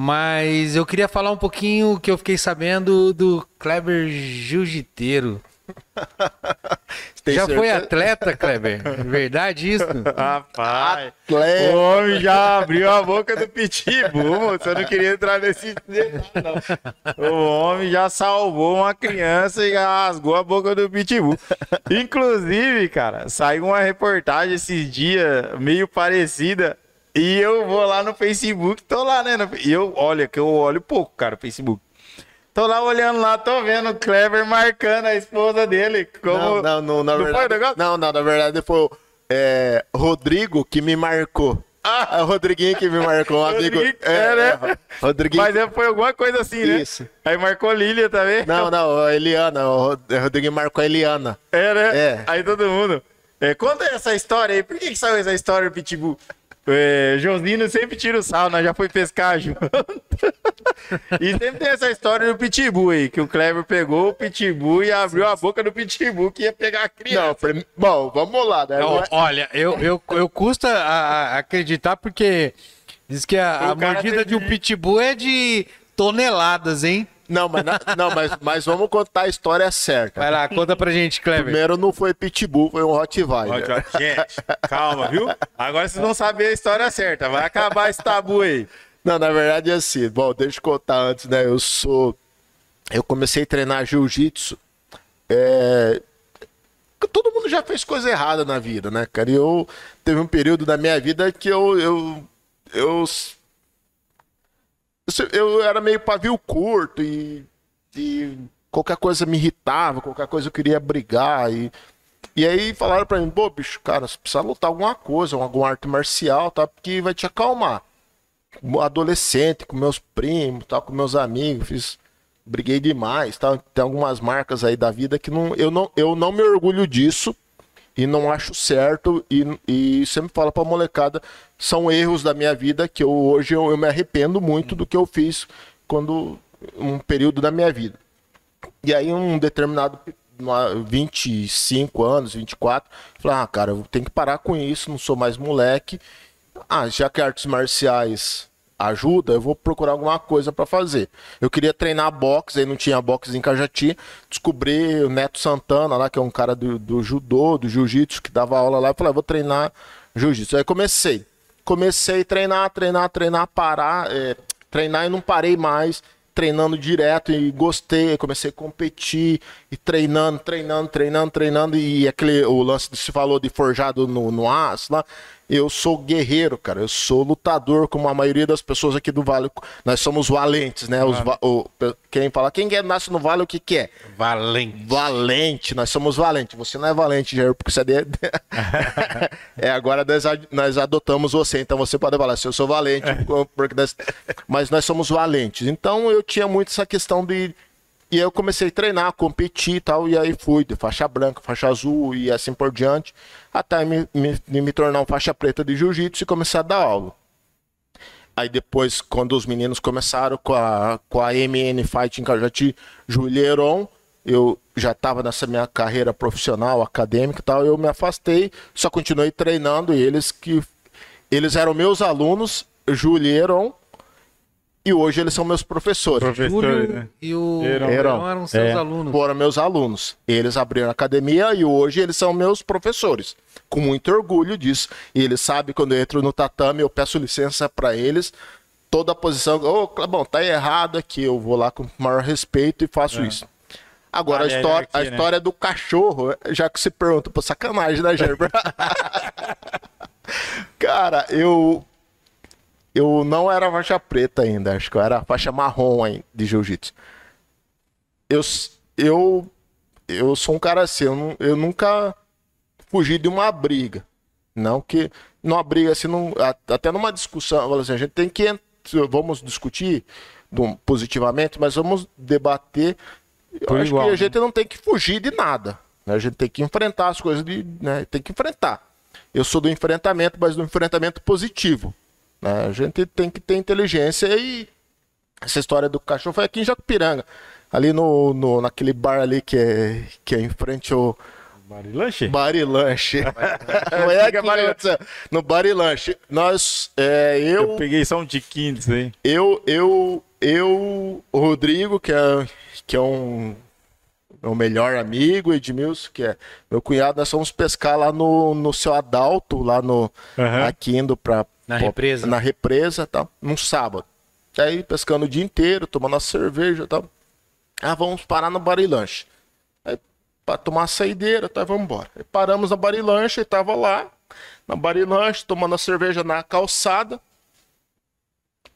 Mas eu queria falar um pouquinho que eu fiquei sabendo do Kleber Jiu-Jiteiro. Já certeza? foi atleta, Kleber? Verdade isso? Rapaz, atleta. o homem já abriu a boca do pitbull. Você não queria entrar nesse não. O homem já salvou uma criança e rasgou a boca do pitbull. Inclusive, cara, saiu uma reportagem esses dias meio parecida e eu vou lá no Facebook, tô lá, né? E eu, olha, que eu olho pouco, cara, Facebook. Tô lá olhando lá, tô vendo o Kleber marcando a esposa dele. Como... Não, não, não, na Não verdade. foi? Não, não, na verdade foi o é, Rodrigo que me marcou. Ah! É o Rodriguinho que me marcou, um amigo. Rodrigo, é, né? Rodriguinho. Mas é, foi alguma coisa assim, né? Isso. Aí marcou Lília também. Não, não, a Eliana. O Rodriguinho marcou a Eliana. É, né? É. Aí todo mundo. É, conta essa história aí. Por que, que saiu essa história do Pitbull? É, Josino sempre tira o sal, nós já foi pescar junto. e sempre tem essa história do Pitbull aí, que o Kleber pegou o Pitbull e abriu a boca do Pitbull que ia pegar a criança. Não, prim- bom, vamos lá, né? Ó, Olha, eu, eu, eu custa a- a- acreditar porque diz que a, a mordida de um pitbull é de toneladas, hein? Não, mas, na- não mas, mas vamos contar a história certa. Vai lá, conta pra gente, Kleber. Primeiro não foi Pitbull, foi um Rottweiler. Gente, calma, viu? Agora vocês vão saber a história certa. Vai acabar esse tabu aí. Não, na verdade é assim. Bom, deixa eu contar antes, né? Eu sou. Eu comecei a treinar jiu-jitsu. É... Todo mundo já fez coisa errada na vida, né, cara? E eu teve um período da minha vida que eu. Eu, eu, eu, era meio pavio curto e, e qualquer coisa me irritava, qualquer coisa eu queria brigar. E, e aí falaram pra mim: pô, bicho, cara, você precisa lutar alguma coisa, alguma arte marcial, tá? Porque vai te acalmar adolescente, com meus primos, tal, com meus amigos, fiz briguei demais, tal. Tem algumas marcas aí da vida que não, eu não, eu não me orgulho disso e não acho certo e, e sempre falo pra molecada, são erros da minha vida que eu hoje eu, eu me arrependo muito do que eu fiz quando um período da minha vida. E aí um determinado uma- 25 anos, 24, falei, ah, cara, eu tenho que parar com isso, não sou mais moleque. Ah, já que artes marciais ajuda, eu vou procurar alguma coisa pra fazer. Eu queria treinar boxe, aí não tinha boxe em Cajati. Descobri o Neto Santana lá, que é um cara do, do judô, do jiu-jitsu, que dava aula lá. Eu falei, ah, vou treinar jiu-jitsu. Aí comecei. Comecei a treinar, treinar, treinar, parar, é, treinar e não parei mais. Treinando direto e gostei, comecei a competir e treinando, treinando, treinando, treinando. E aquele o lance que se falou de forjado no, no aço lá. Eu sou guerreiro, cara. Eu sou lutador, como a maioria das pessoas aqui do Vale. Nós somos valentes, né? Os, va- o- quem fala, quem é- nasce no Vale, o que, que é? Valente. Valente, nós somos valentes. Você não é valente, Jair, porque você é. de- é, agora nós, nós adotamos você, então você pode falar, se eu sou valente, porque nós- mas nós somos valentes. Então eu tinha muito essa questão de. E aí eu comecei a treinar, competir e tal, e aí fui de faixa branca, faixa azul e assim por diante, até me, me, me tornar um faixa preta de jiu-jitsu e começar a dar aula. Aí depois, quando os meninos começaram com a, com a MN Fight em Cajati, Júlio Heron, eu já estava nessa minha carreira profissional, acadêmica e tal, eu me afastei, só continuei treinando e eles que eles eram meus alunos, Júlio Heron, e hoje eles são meus professores. Júlio e o Heron. Heron eram seus É. alunos. Foram meus alunos. Eles abriram a academia e hoje eles são meus professores. Com muito orgulho disso. E eles sabem quando eu entro no tatame, eu peço licença para eles. Toda a posição, ô, Clebão, tá errado aqui. Eu vou lá com o maior respeito e faço isso. Agora, Vale a a história, a hierarquia, né? história do cachorro, já que se pergunta, pô, sacanagem, né, Gerber? Cara, eu. Eu não era faixa preta ainda, acho que eu era faixa marrom aí de jiu-jitsu. Eu, eu, eu sou um cara assim, eu, nu- eu nunca fugi de uma briga. Não que. Numa briga assim, não, até numa discussão, assim, a gente tem que. Vamos discutir do- positivamente, mas vamos debater. Eu Por acho igual, que a né? gente não tem que fugir de nada. né? A gente tem que enfrentar as coisas de. Né? Tem que enfrentar. Eu sou do enfrentamento, mas do enfrentamento positivo. Né? A gente tem que ter inteligência e essa história do cachorro foi aqui em Jacupiranga. Ali no, no, naquele bar ali que é, que é em frente ao Barilanche? Barilanche. Não é aqui que Barilanche. No Barilanche. Nós, é, Eu eu, peguei só um tiquinho disso aí. eu, eu, eu, o Rodrigo, que é, que é um meu melhor amigo, Edmilson, que é meu cunhado, nós fomos pescar lá no, no seu Adalto, lá no, Aham. aqui indo pra... Na pô, represa. Na represa, tá? Num sábado. Aí pescando o dia inteiro, tomando a cerveja e tal. Ah, vamos parar no Barilanche. Aí, pra tomar a saideira, tá? Vamos embora. Aí paramos na Barilanche, e tava lá, na Barilanche, tomando a cerveja na calçada.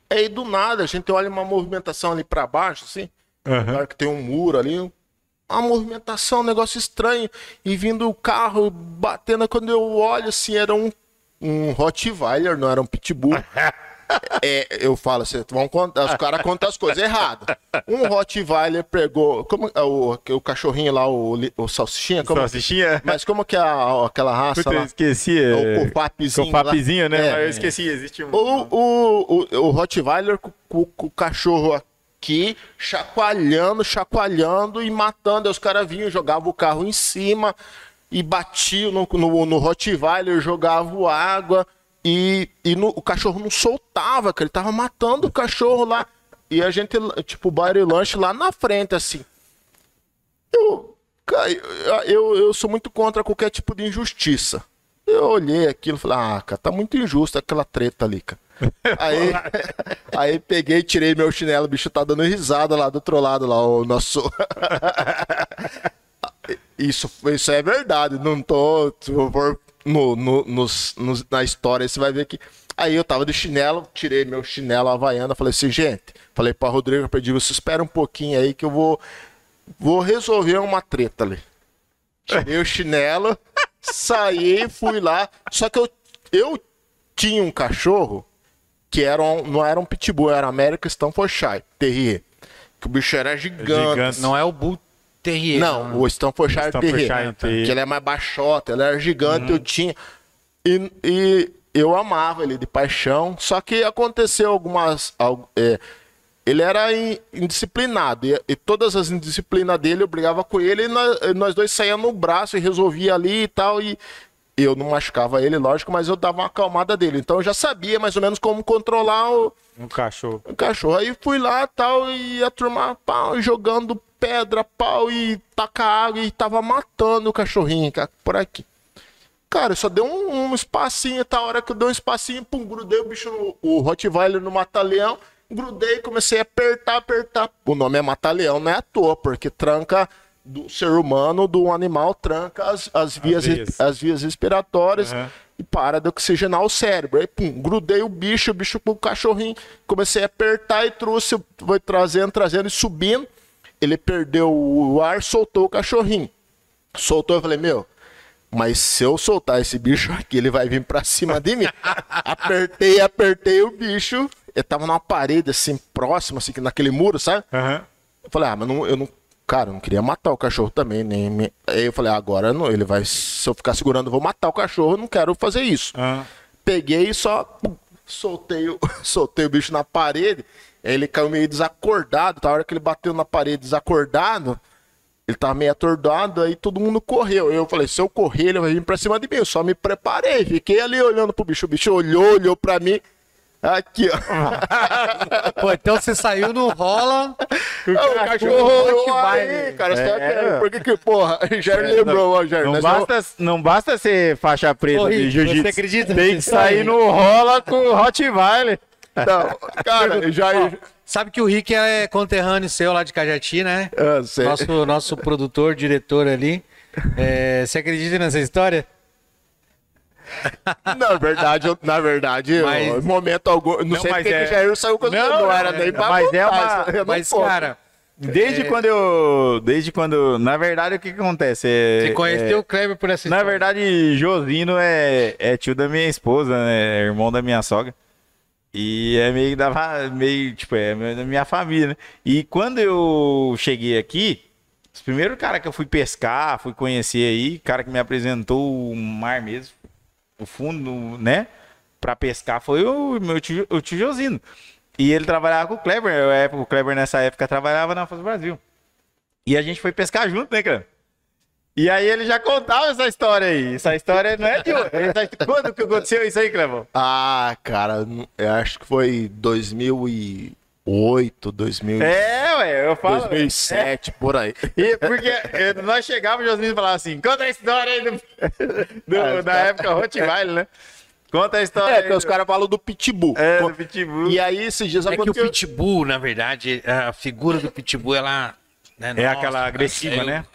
Aí do nada a gente olha uma movimentação ali pra baixo, assim. lugar que tem um muro ali. Uma movimentação, um negócio estranho. E vindo o carro, batendo. Quando eu olho, assim, era um, um Rottweiler, não era um Pitbull. É, eu falo assim, vão contar, os caras contam as coisas erradas. Um Rottweiler pegou. Como é o, o cachorrinho lá, o, o salsichinha? Como, Salsichinha? Mas como que é a- aquela raça Puta, eu lá? esqueci. É É o Cofapzinho. Cofapzinho, né? É. Eu esqueci, existe um. O, o, o, o Rottweiler com, com- com o cachorro aqui, chacoalhando, chacoalhando e matando. Aí os caras vinham, jogavam o carro em cima e batiam no, no, no Rottweiler, jogavam água e, e no- o cachorro não soltava, cara. Ele tava matando o cachorro lá. E a gente, tipo, bar e lanche lá na frente, assim. Eu, eu, eu sou muito contra qualquer tipo de injustiça. Eu olhei aquilo e falei, ah, cara, tá muito injusto aquela treta ali, cara. Aí, aí peguei, tirei meu chinelo, o bicho tá dando risada lá do outro lado, lá, o nosso. Isso, isso é verdade, não tô. For no, no- nos- nos- na história, você vai ver que. Aí eu tava de chinelo, tirei meu chinelo havaiana, falei assim, gente, falei pra Rodrigo, eu pedi, você espera um pouquinho aí que eu vou, vou resolver uma treta ali. Tirei o chinelo, saí, fui lá. Só que eu, eu tinha um cachorro que era um- não era um pitbull, era American Staffordshire Terrier. Que o bicho era gigante. Gigante. Não é o Bull Terrier. Não, o Staffordshire Staffordshire Terrier. Terrier. Que ele é mais baixota, ele era gigante, eu tinha. E, e eu amava ele de paixão, só que aconteceu algumas. al- é, ele era in- indisciplinado, e, e todas as indisciplinas dele eu brigava com ele, e nós, e nós dois saíamos no braço e resolvia ali e tal, e eu não machucava ele, lógico, mas eu dava uma acalmada dele. Então eu já sabia mais ou menos como controlar o, Um cachorro. o cachorro. Aí fui lá tal, e a turma pau, jogando pedra, pau, e taca água, e tava matando o cachorrinho, cara, por aqui. Cara, só deu um, um espacinho, tá? A hora que eu dei um espacinho, pum, grudei o bicho, no, o Rottweiler no mata-leão, grudei, comecei a apertar, apertar. O nome é mata-leão, não é à toa, porque tranca do ser humano, do animal, tranca as, as, vias, as vias respiratórias Aham. E para de oxigenar o cérebro. Aí, pum, grudei o bicho, o bicho com o cachorrinho, comecei a apertar e trouxe, foi trazendo, trazendo e subindo. Ele perdeu o ar, soltou o cachorrinho. Soltou, eu falei, meu, mas se eu soltar esse bicho aqui, ele vai vir pra cima de mim. apertei, apertei o bicho. Ele tava numa parede assim, próxima, assim, naquele muro, sabe? Aham. Eu falei, ah, mas não, eu não. Cara, eu não queria matar o cachorro também, nem. me- Aí eu falei, ah, agora não, ele vai. Se eu ficar segurando, eu vou matar o cachorro, eu não quero fazer isso. Aham. Peguei e só soltei, o- soltei o bicho na parede. Ele caiu meio desacordado. Tá? A hora que ele bateu na parede desacordado, ele tava meio atordoado, aí todo mundo correu. Eu falei, se eu correr, ele vai vir pra cima de mim. Eu só me preparei, fiquei ali olhando pro bicho. O bicho olhou, olhou pra mim. Aqui, ó. Pô, então você saiu no rola. Ah, o cachorro olhou aí, cara. Só É. que, por que que, porra? Já lembrou, ó, Jair. Não basta, não basta ser faixa preta Ô, de jiu-jitsu. você acredita Tem que sair no rola com o Rottweiler. Não, cara, Jair. Sabe que o Rick é conterrâneo seu lá de Cajati, né? Ah, sei. Nosso, nosso produtor, diretor ali. É, você acredita nessa história? Na verdade, eu- na verdade, eu- Mas- em momento algum. Não, Não, sei porque é- que Jair saiu com Não, não, era é- nem pra mas é contar, uma- eu Mas, cara, Desde quando eu. Desde quando. Na verdade, o que, que acontece? É, você conheceu é- o Kleber por essa Na história. verdade, Josino é, é tio da minha esposa, né? É irmão da minha sogra. E é meio da meio, tipo, é da minha família, né? E quando eu cheguei aqui, os primeiros cara que eu fui pescar, fui conhecer aí, cara que me apresentou o mar mesmo, o fundo, né? Pra pescar foi o meu tio, o tio Josino. E ele trabalhava com o Kleber, o Kleber nessa época trabalhava na Foz do Brasil. E a gente foi pescar junto, né, cara? E aí ele já contava essa história aí. Essa história não é de hoje. Essa- Quando que aconteceu isso aí, Clevão? Ah, cara, eu acho que foi 2008, 2000, É, ué, eu falo. 2007, por aí. E porque nós chegávamos, o Josmino falava assim: conta a história aí do, do- Ah, da tá. época Rottweiler, né? Conta a história. É, aí porque os caras falam do Pitbull. É, do Pitbull. E aí, esses dias É que o Pitbull, na verdade, a figura do Pitbull, ela. né, É aquela agressiva, saiu- né?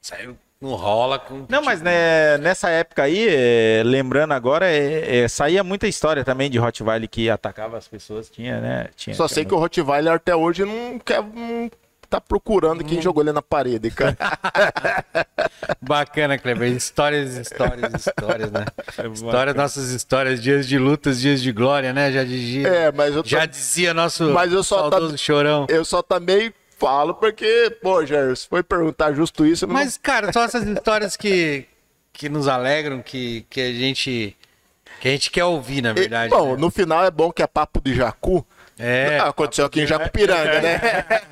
Saiu no rola com. Não, mas né, nessa época aí, eh, lembrando agora, eh, eh, saía muita história também de Rottweiler que atacava as pessoas. Tinha, né? Tinha, Só sei que o Rottweiler até hoje não quer, não tá procurando quem jogou ele na parede, cara. Bacana, Kleber. Histórias, histórias, histórias, né? Histórias, nossas histórias, dias de lutas, dias de glória, né? Já dizia, É, mas eu tô- já dizia nosso Mas eu só tá- saudoso chorão. Eu só também falo porque, pô, Jair, se foi perguntar justo isso, não Mas, cara, são essas histórias que, que nos alegram, que, que a gente que a gente quer ouvir, na verdade. Bom, né? no final é bom que é papo de Jacu. É, Ah, Aconteceu aqui em Jacupiranga, né?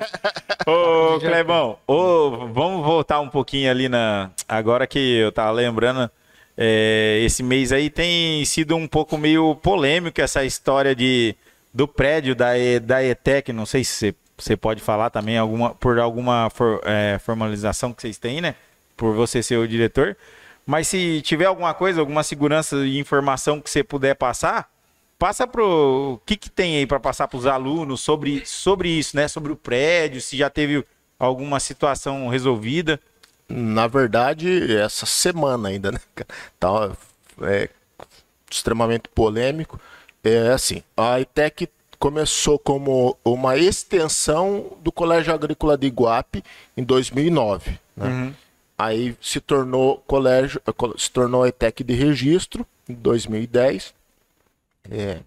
Ô, Clebão, ô, vamos voltar um pouquinho ali na. Agora que eu tava lembrando, é, esse mês aí tem sido um pouco meio polêmico essa história de, do prédio da, E- da ETEC. Não sei se você, você pode falar também alguma, por alguma for- é, formalização que vocês têm, né? Por você ser o diretor. Mas se tiver alguma coisa, alguma segurança e informação que você puder passar, Passa pro. O que, que tem aí para passar para os alunos sobre, sobre isso, né? Sobre o prédio, se já teve alguma situação resolvida. Na verdade, essa semana ainda, né? Tá é, extremamente polêmico. É assim, a ITEC começou como uma extensão do Colégio Agrícola de Iguape em 2009, né? Aí se tornou colégio, se tornou a ITEC de registro em 2010. É.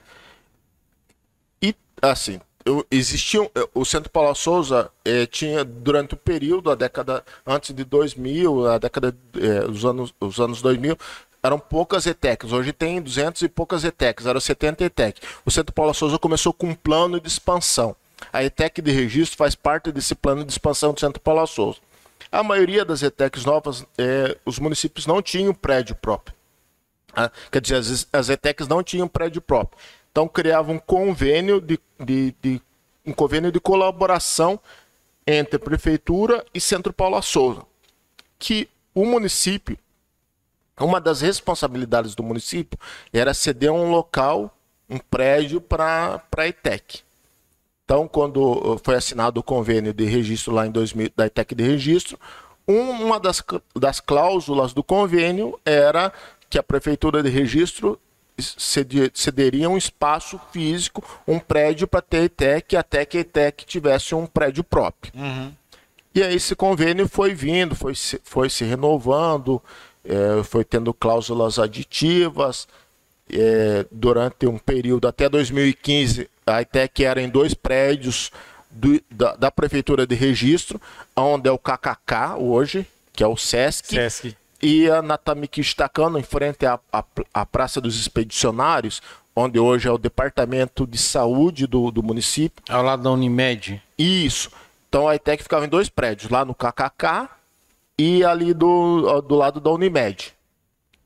E assim, eu, existiam o Centro Paulo Souza eh, tinha durante o período a década antes de 2000, a década eh, os anos os anos 2000 eram poucas ETECs. Hoje tem 200 e poucas ETECs, eram 70 ETEC. O Centro Paulo Souza começou com um plano de expansão. A ETEC de registro faz parte desse plano de expansão do Centro Paulo Souza. A maioria das ETECs novas, eh, os municípios não tinham prédio próprio. Ah, quer dizer, as, as ETECs não tinham prédio próprio. Então criavam um convênio de, de, de- um convênio de colaboração entre prefeitura e Centro Paulo Souza, que o município, uma das responsabilidades do município era ceder um local, um prédio para a ETEC. Então, quando uh, foi assinado o convênio de registro lá em 2000, da ITEC de registro, um- uma das, das cláusulas do convênio era que a prefeitura de registro cede- cederia um espaço físico, um prédio para ter a ITEC, até que a ITEC tivesse um prédio próprio. E aí esse convênio foi vindo, foi se, foi se renovando, eh, foi tendo cláusulas aditivas. eh, durante um período até 2015, a ITEC era em dois prédios do- da, da Prefeitura de Registro, onde é o KKK hoje, que é o SESC, Sesc. e a Natamiki Stacano, em frente à, à, à Praça dos Expedicionários, onde hoje é o Departamento de Saúde do, do município. Ao lado da Unimed. Isso. Então a ITEC ficava em dois prédios, lá no KKK e ali do, do lado da Unimed.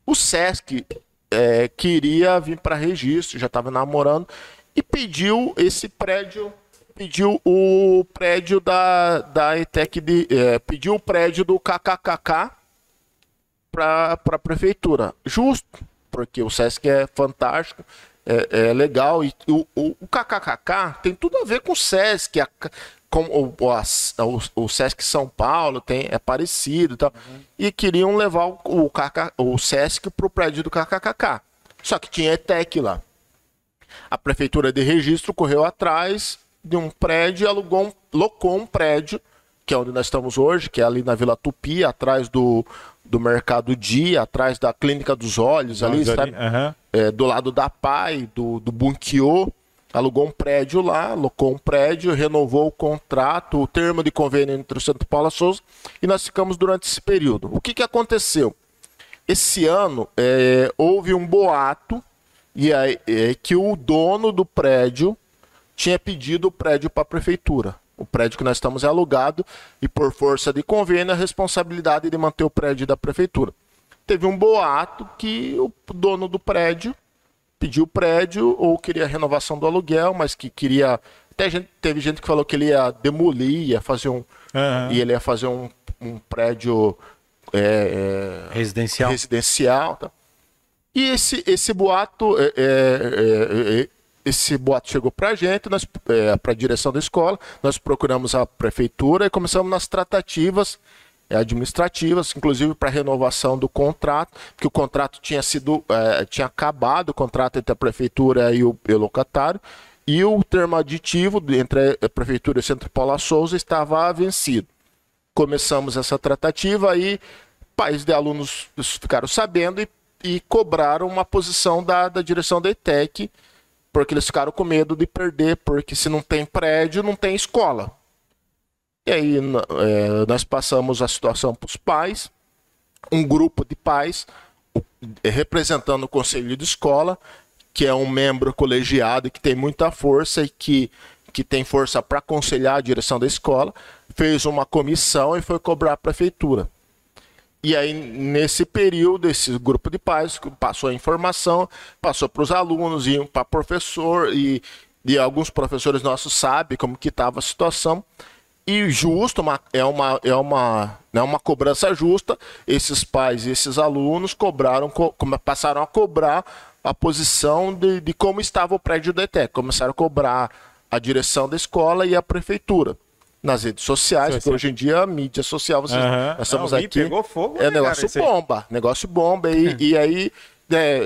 O SESC é, queria vir para registro, já estava namorando, e pediu esse prédio, pediu o prédio da, da ITEC, de, é, pediu o prédio do KKKK para a prefeitura. Justo, porque o SESC é fantástico, é, é legal. E o, o, o KKKK tem tudo a ver com o SESC. A, com o, as- o, o SESC São Paulo tem, é parecido e tal. E queriam levar o, o, KK, o SESC para o prédio do KKKK. Só que tinha ETEC lá. A prefeitura de registro correu atrás de um prédio e alugou um, locou um prédio, que é onde nós estamos hoje, que é ali na Vila Tupi, atrás do, do Mercado Dia, atrás da Clínica dos Olhos, ali, aham. É, do lado da PAI, do, do Bunkiô, alugou um prédio lá, locou um prédio, renovou o contrato, o termo de convênio entre o Santo Paulo e Souza, e nós ficamos durante esse período. O que, que aconteceu? Esse ano é, houve um boato e aí, é, que o dono do prédio tinha pedido o prédio para a prefeitura. O prédio que nós estamos é alugado e por força de convênio a responsabilidade de manter o prédio da prefeitura. Teve um boato que o dono do prédio pediu o prédio ou queria renovação do aluguel, mas que queria até gente, teve gente que falou que ele ia demolir, ia fazer um Aham. e ele ia fazer um, um prédio é, é, Residencial. residencial. Tá? E esse, esse boato, é, é, é, é, esse boato chegou para a gente, para a direção da escola, nós procuramos a prefeitura e começamos nas tratativas administrativas, inclusive para renovação do contrato, porque o contrato tinha sido, é, tinha acabado o contrato entre a prefeitura e o, e o locatário, e o termo aditivo entre a Prefeitura e o Centro Paula Souza estava vencido. Começamos essa tratativa e pais de alunos ficaram sabendo e, e cobraram uma posição da, da direção da ETEC, porque eles ficaram com medo de perder, porque se não tem prédio, não tem escola. E aí é, nós passamos a situação para os pais, um grupo de pais representando o conselho de escola, que é um membro colegiado que tem muita força e que, que tem força para aconselhar a direção da escola, fez uma comissão e foi cobrar a prefeitura. E aí, nesse período, esse grupo de pais passou a informação, passou para os alunos, iam para professor, e, e alguns professores nossos sabem como que estava a situação. E justo, uma, é, uma, é uma, né, uma cobrança justa, esses pais e esses alunos cobraram, co, passaram a cobrar a posição de, de como estava o prédio da ETEC. Começaram a cobrar a direção da escola e a prefeitura nas redes sociais, porque hoje em dia a mídia social, vocês, uhum. nós estamos Não, aqui. Pegou fogo, é né, negócio cara, bomba, negócio bomba. E, é. e aí, né,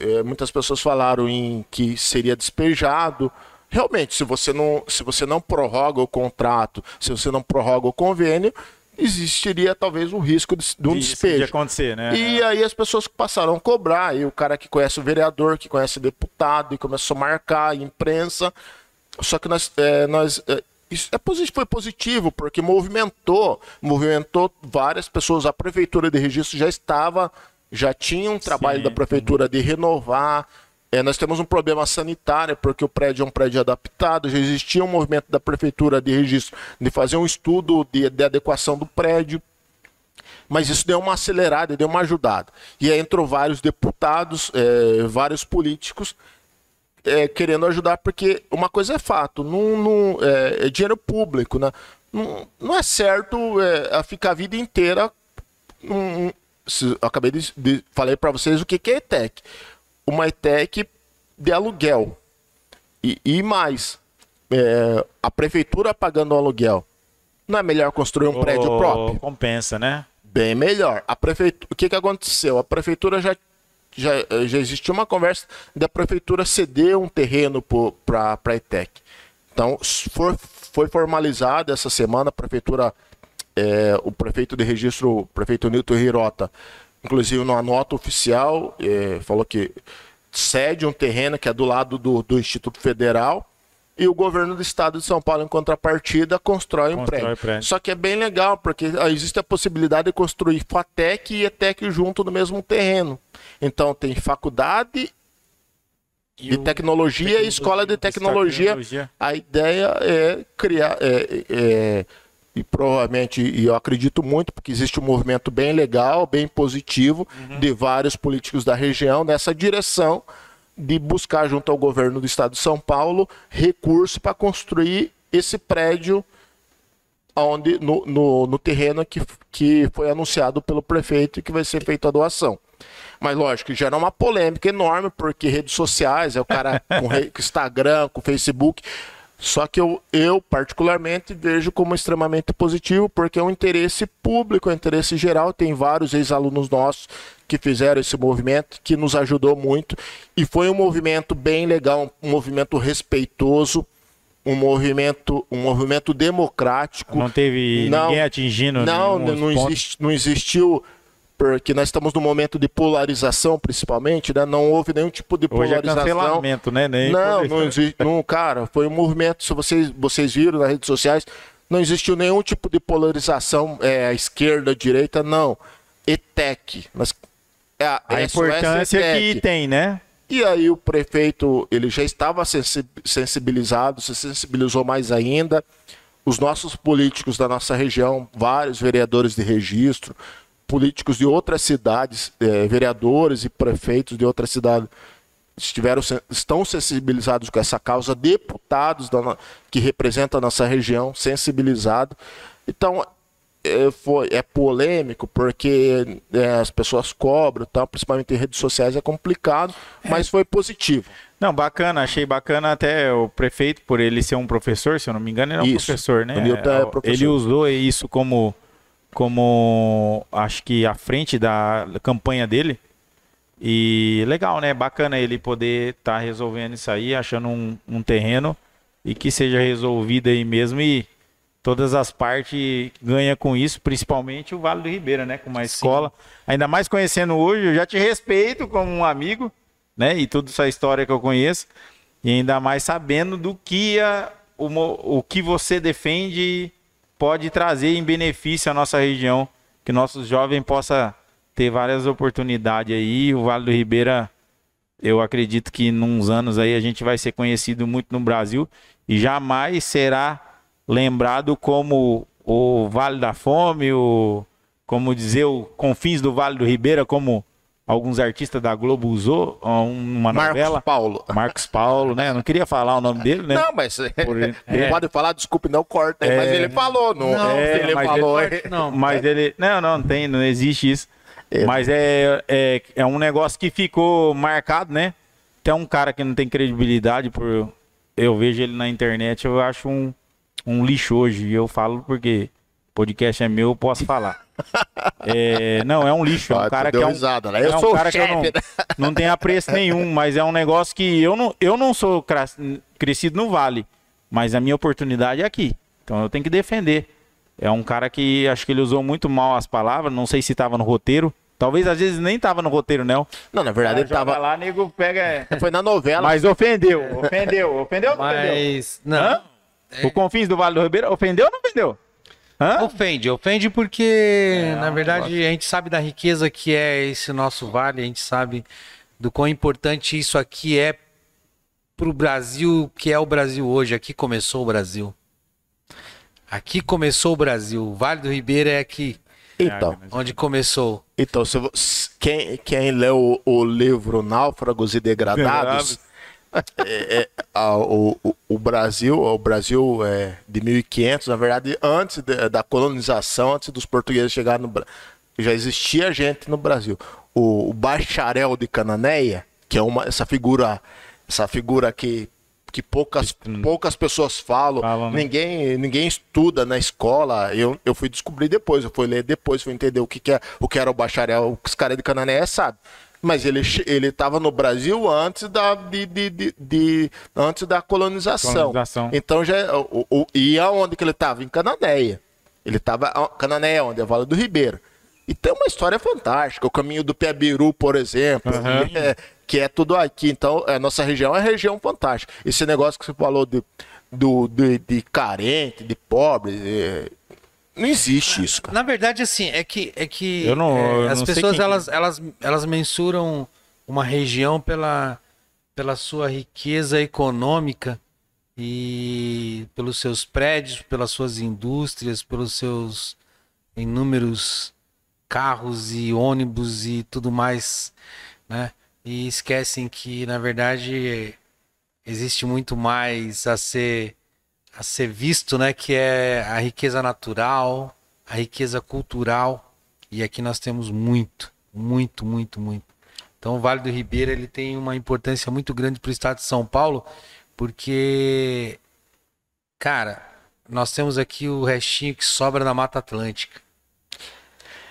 é, muitas pessoas falaram em que seria despejado. Realmente, se você não, se você não prorroga o contrato, se você não prorroga o convênio, existiria talvez o risco de, de um Isso despejo. De acontecer, né? E aí as pessoas passaram a cobrar, e o cara que conhece o vereador, que conhece o deputado, e começou a marcar a imprensa. Só que nós, é, nós é, isso é positivo, foi positivo, porque movimentou, movimentou várias pessoas. A prefeitura de registro já estava, já tinha um trabalho Sim. da prefeitura de renovar. É, nós temos um problema sanitário, porque o prédio é um prédio adaptado, já existia um movimento da prefeitura de registro de fazer um estudo de, de adequação do prédio. Mas isso deu uma acelerada, deu uma ajudada. E aí entrou vários deputados, é, vários políticos é, querendo ajudar, porque uma coisa é fato, não, não é, é, dinheiro público, né? Não, não é certo é, ficar a vida inteira. Um, se, acabei de, de falei para vocês o que, que é ETEC. Uma ETEC de aluguel. E, e mais, é, a prefeitura pagando o aluguel. Não é melhor construir um oh, prédio próprio? Compensa, né? Bem melhor. A prefeitura, o que, que aconteceu? A prefeitura já já, já existia uma conversa da prefeitura ceder um terreno para a ETEC. Então, for, foi formalizado essa semana, a prefeitura, é, o prefeito de registro, o prefeito Nilton Hirota, inclusive numa nota oficial, é, falou que cede um terreno que é do lado do, do Instituto Federal e o governo do estado de São Paulo, em contrapartida, constrói, constrói um prédio. prédio. Só que é bem legal, porque existe a possibilidade de construir FATEC e ETEC junto no mesmo terreno. Então tem faculdade e de tecnologia e escola de tecnologia. tecnologia. A ideia é criar. É, é, e provavelmente, e eu acredito muito, porque existe um movimento bem legal, bem positivo, uhum. de vários políticos da região nessa direção de buscar, junto ao governo do estado de São Paulo, recurso para construir esse prédio onde, no, no, no, terreno que, que foi anunciado pelo prefeito e que vai ser feita a doação. Mas lógico, gera uma polêmica enorme, porque redes sociais, é o cara com Instagram, com Facebook. Só que eu, eu, particularmente, vejo como extremamente positivo, porque é um interesse público, é um interesse geral. Tem vários ex-alunos nossos que fizeram esse movimento, que nos ajudou muito. E foi um movimento bem legal, um movimento respeitoso, um movimento, um movimento democrático. Não teve não, ninguém atingindo Não, não, existe, não existiu porque nós estamos num momento de polarização, principalmente, né? Não houve nenhum tipo de Hoje é polarização. É né? Nem não, não existe. Não, cara, foi um movimento, se vocês, vocês viram nas redes sociais, não existiu nenhum tipo de polarização é, esquerda, direita, não. ETEC. Mas, é, a, a importância que tem, né? E aí o prefeito, ele já estava sensibilizado, se sensibilizou mais ainda. Os nossos políticos da nossa região, vários vereadores de registro, políticos de outras cidades, é, vereadores e prefeitos de outras cidades estiveram, estão sensibilizados com essa causa, deputados da, que representam a nossa região sensibilizados. Então, é, foi, é polêmico porque é, as pessoas cobram, tal, principalmente em redes sociais, é complicado, mas foi positivo. Não, bacana, achei bacana até o prefeito, por ele ser um professor, se eu não me engano, ele é um isso. professor, né? É professor. Ele usou isso como como acho que à frente da campanha dele E legal, né? Bacana ele poder estar tá resolvendo isso aí, achando um, um terreno e que seja resolvido aí mesmo e todas as partes ganham com isso, principalmente o Vale do Ribeira, né? Com uma escola. Sim. Ainda mais conhecendo hoje, eu já te respeito como um amigo, né? E toda essa história que eu conheço. E ainda mais sabendo do que a, o, o que você defende pode trazer em benefício à nossa região, que nossos jovens possam ter várias oportunidades aí. O Vale do Ribeira, eu acredito que nos anos aí a gente vai ser conhecido muito no Brasil e jamais será lembrado como o Vale da Fome, o como dizer o Confins do Vale do Ribeira, como alguns artistas da Globo usou uma Marcos novela. Paulo. Marcos Paulo, né? Eu não queria falar o nome dele, né? Não, mas Por, é. pode falar, desculpe, não corta, é, mas ele falou, não, não é, ele mas falou. Ele, não, mas ele, não, não, não tem, não existe isso. É. Mas é, é, é um negócio que ficou marcado, né? Tem um cara que não tem credibilidade por eu vejo ele na internet, eu acho um, um lixo hoje. E eu falo porque podcast é meu, eu posso falar. É, não, é um lixo. É um cara que é um, risada, né? eu é um sou cara chefe, que eu não, né? não tem apreço nenhum, mas é um negócio que eu não, eu não sou crescido no Vale, mas a minha oportunidade é aqui. Então eu tenho que defender. É um cara que acho que ele usou muito mal as palavras, não sei se estava no roteiro. Talvez às vezes nem tava no roteiro, não. Não, na verdade ele tava lá, nego pega. Foi na novela. Mas ofendeu, ofendeu, ofendeu ou não Mas não. Hã? É... O Confins do Vale do Ribeiro ofendeu ou não ofendeu? Hã? Ofende, ofende porque, é, na verdade, a gente sabe da riqueza que é esse nosso vale, a gente sabe do quão importante isso aqui é para o Brasil, que é o Brasil hoje. Aqui começou o Brasil. Aqui começou o Brasil. O Vale do Ribeira é aqui. Então. Onde começou. Então, se, quem, quem leu o, o livro Náufragos e Degradados é, é, a, o, o, Brasil, o Brasil é, de 1500, na verdade, antes de, da colonização, antes dos portugueses chegarem no Brasil, já existia gente no Brasil. O, o, bacharel de Cananéia, que é uma, essa figura, essa figura que que poucas, poucas pessoas falam, Fala, né? ninguém, ninguém estuda na escola. Eu, eu fui descobrir depois, eu fui ler depois, fui entender o que, que, é, o que era o bacharel, o que os caras de Cananéia sabem mas ele ele estava no Brasil antes da de, de, de, de, antes da colonização. colonização. Então já o, o, e aonde que ele estava em Cananéia. Ele estava Cananéia onde é Vale do Ribeiro. E tem uma história fantástica, o caminho do Piabiru, por exemplo, uhum. que, é, que, é, tudo aqui. Então, a nossa região é uma região fantástica. Esse negócio que você falou de, do, de, de carente, de pobre, é, não existe isso, cara. Na verdade, assim, é que, é que eu não, é, eu as não pessoas elas, elas, elas mensuram uma região pela, pela sua riqueza econômica e pelos seus prédios, pelas suas indústrias, pelos seus inúmeros carros e ônibus e tudo mais, né? E esquecem que, na verdade, existe muito mais a ser a ser visto, né, que é a riqueza natural, a riqueza cultural, e aqui nós temos muito, muito, muito, muito. Então o Vale do Ribeira ele tem uma importância muito grande para o estado de São Paulo, porque cara, nós temos aqui o restinho que sobra na Mata Atlântica.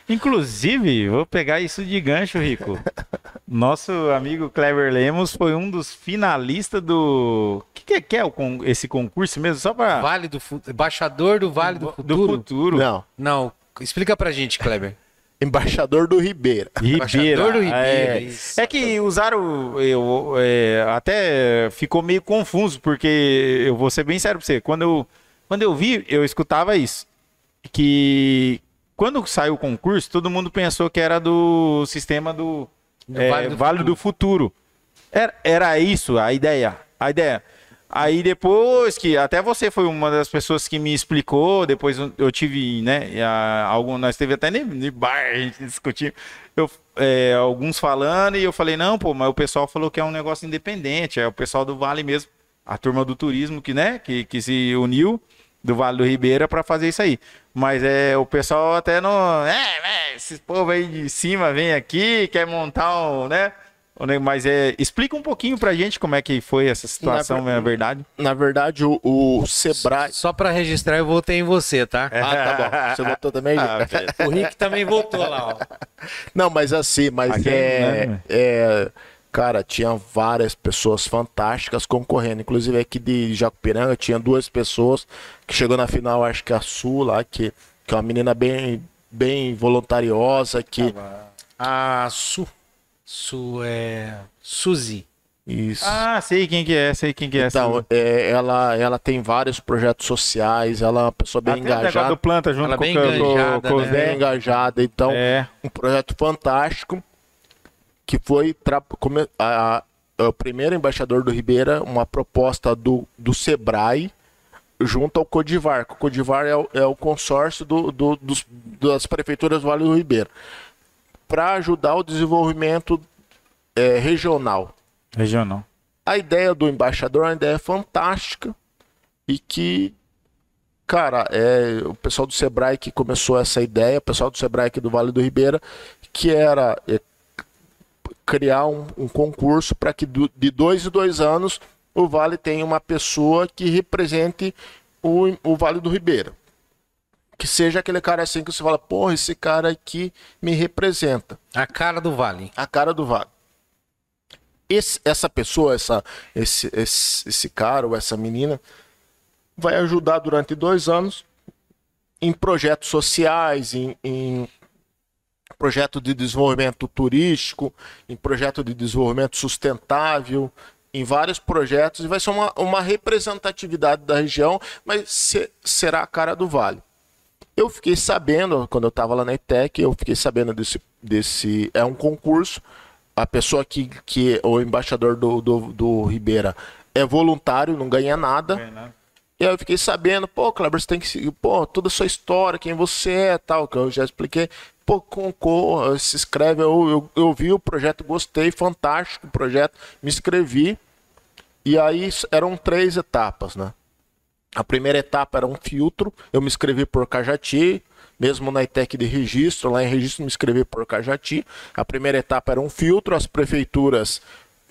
Inclusive, vou pegar isso de gancho, Rico. Nosso amigo Clever Lemos foi um dos finalistas do. O que, que, é o, esse concurso mesmo? Só para. Vale do Embaixador do Vale do, Futuro. Do Futuro. Não. Não. Explica pra gente, Kleber. Embaixador do Ribeira. Ribeira. Embaixador do Ribeira. É, é que usaram. Eu, é, até ficou meio confuso, porque eu vou ser bem sério pra você. Quando eu, quando eu vi, eu escutava isso. Que quando saiu o concurso, todo mundo pensou que era do sistema do, do é, Vale, do, vale futuro. do Futuro. Era, era isso a ideia. A ideia. Aí depois que até você foi uma das pessoas que me explicou, depois eu tive, né, a, algum, nós teve até nem bar, a gente discutiu, eu, é, alguns falando e eu falei, não, pô, mas o pessoal falou que é um negócio independente, é o pessoal do Vale mesmo, a turma do turismo que, né, que, que se uniu do Vale do Ribeira para fazer isso aí. Mas é o pessoal até não. É, é, esses povo aí de cima vem aqui, quer montar um, né? Mas é, explica um pouquinho pra gente como é que foi essa situação, Na ver- na verdade. Na verdade, o, o Sebrae. Só pra registrar, eu votei em você, tá? Ah, tá bom. Você votou também? Ah. O Rick também votou lá, ó. Não, mas assim, mas Aqui, é, né? é- Cara, tinha várias pessoas fantásticas concorrendo. Inclusive aqui de Jacupiranga tinha duas pessoas que chegou na final, acho que a Su lá, que, que é uma menina bem, bem voluntariosa, que. A Su. Su é. Suzy. Isso. Ah, sei quem que é, sei quem que é. Então, é, ela, ela tem vários projetos sociais, ela é uma pessoa bem Até engajada. do planta junto Ela com, bem com- com- engajada, com né? bem engajada. Então, É. um projeto fantástico que foi tra- a- a- o primeiro embaixador do Ribeira, uma proposta do, do Sebrae junto ao Codivar. O Codivar é o, é o consórcio do, do- dos- das prefeituras do Vale do Ribeira para ajudar o desenvolvimento é, regional. Regional. A ideia do embaixador é uma ideia fantástica e que, cara, é o pessoal do Sebrae que começou essa ideia, o pessoal do Sebrae aqui do Vale do Ribeira, que era é, criar um, um concurso para que do- de dois em dois anos o Vale tenha uma pessoa que represente o, o Vale do Ribeira. Que seja aquele cara assim que você fala, porra, esse cara aqui me representa A cara do Vale. a cara do Vale. Esse- essa pessoa, essa, esse, esse, esse cara ou essa menina, vai ajudar durante dois anos em projetos sociais, em, em projeto de desenvolvimento turístico, em projeto de desenvolvimento sustentável, em vários projetos, e vai ser uma, uma representatividade da região, mas se- será a cara do Vale. Eu fiquei sabendo, quando eu estava lá na ETEC, eu fiquei sabendo desse, desse. É um concurso. A pessoa que, que o embaixador do, do, do Ribeira é voluntário, não ganha nada. E aí eu fiquei sabendo, pô, Kleber, você tem que seguir, pô, toda a sua história, quem você é tal, que eu já expliquei. Pô, concorra, se inscreve. Eu, eu, eu vi o projeto, gostei, fantástico o projeto, me inscrevi. E aí eram três etapas, né? A primeira etapa era um filtro, eu me inscrevi por Cajati, mesmo na ITEC de registro, lá em registro me inscrevi por Cajati. A primeira etapa era um filtro, as prefeituras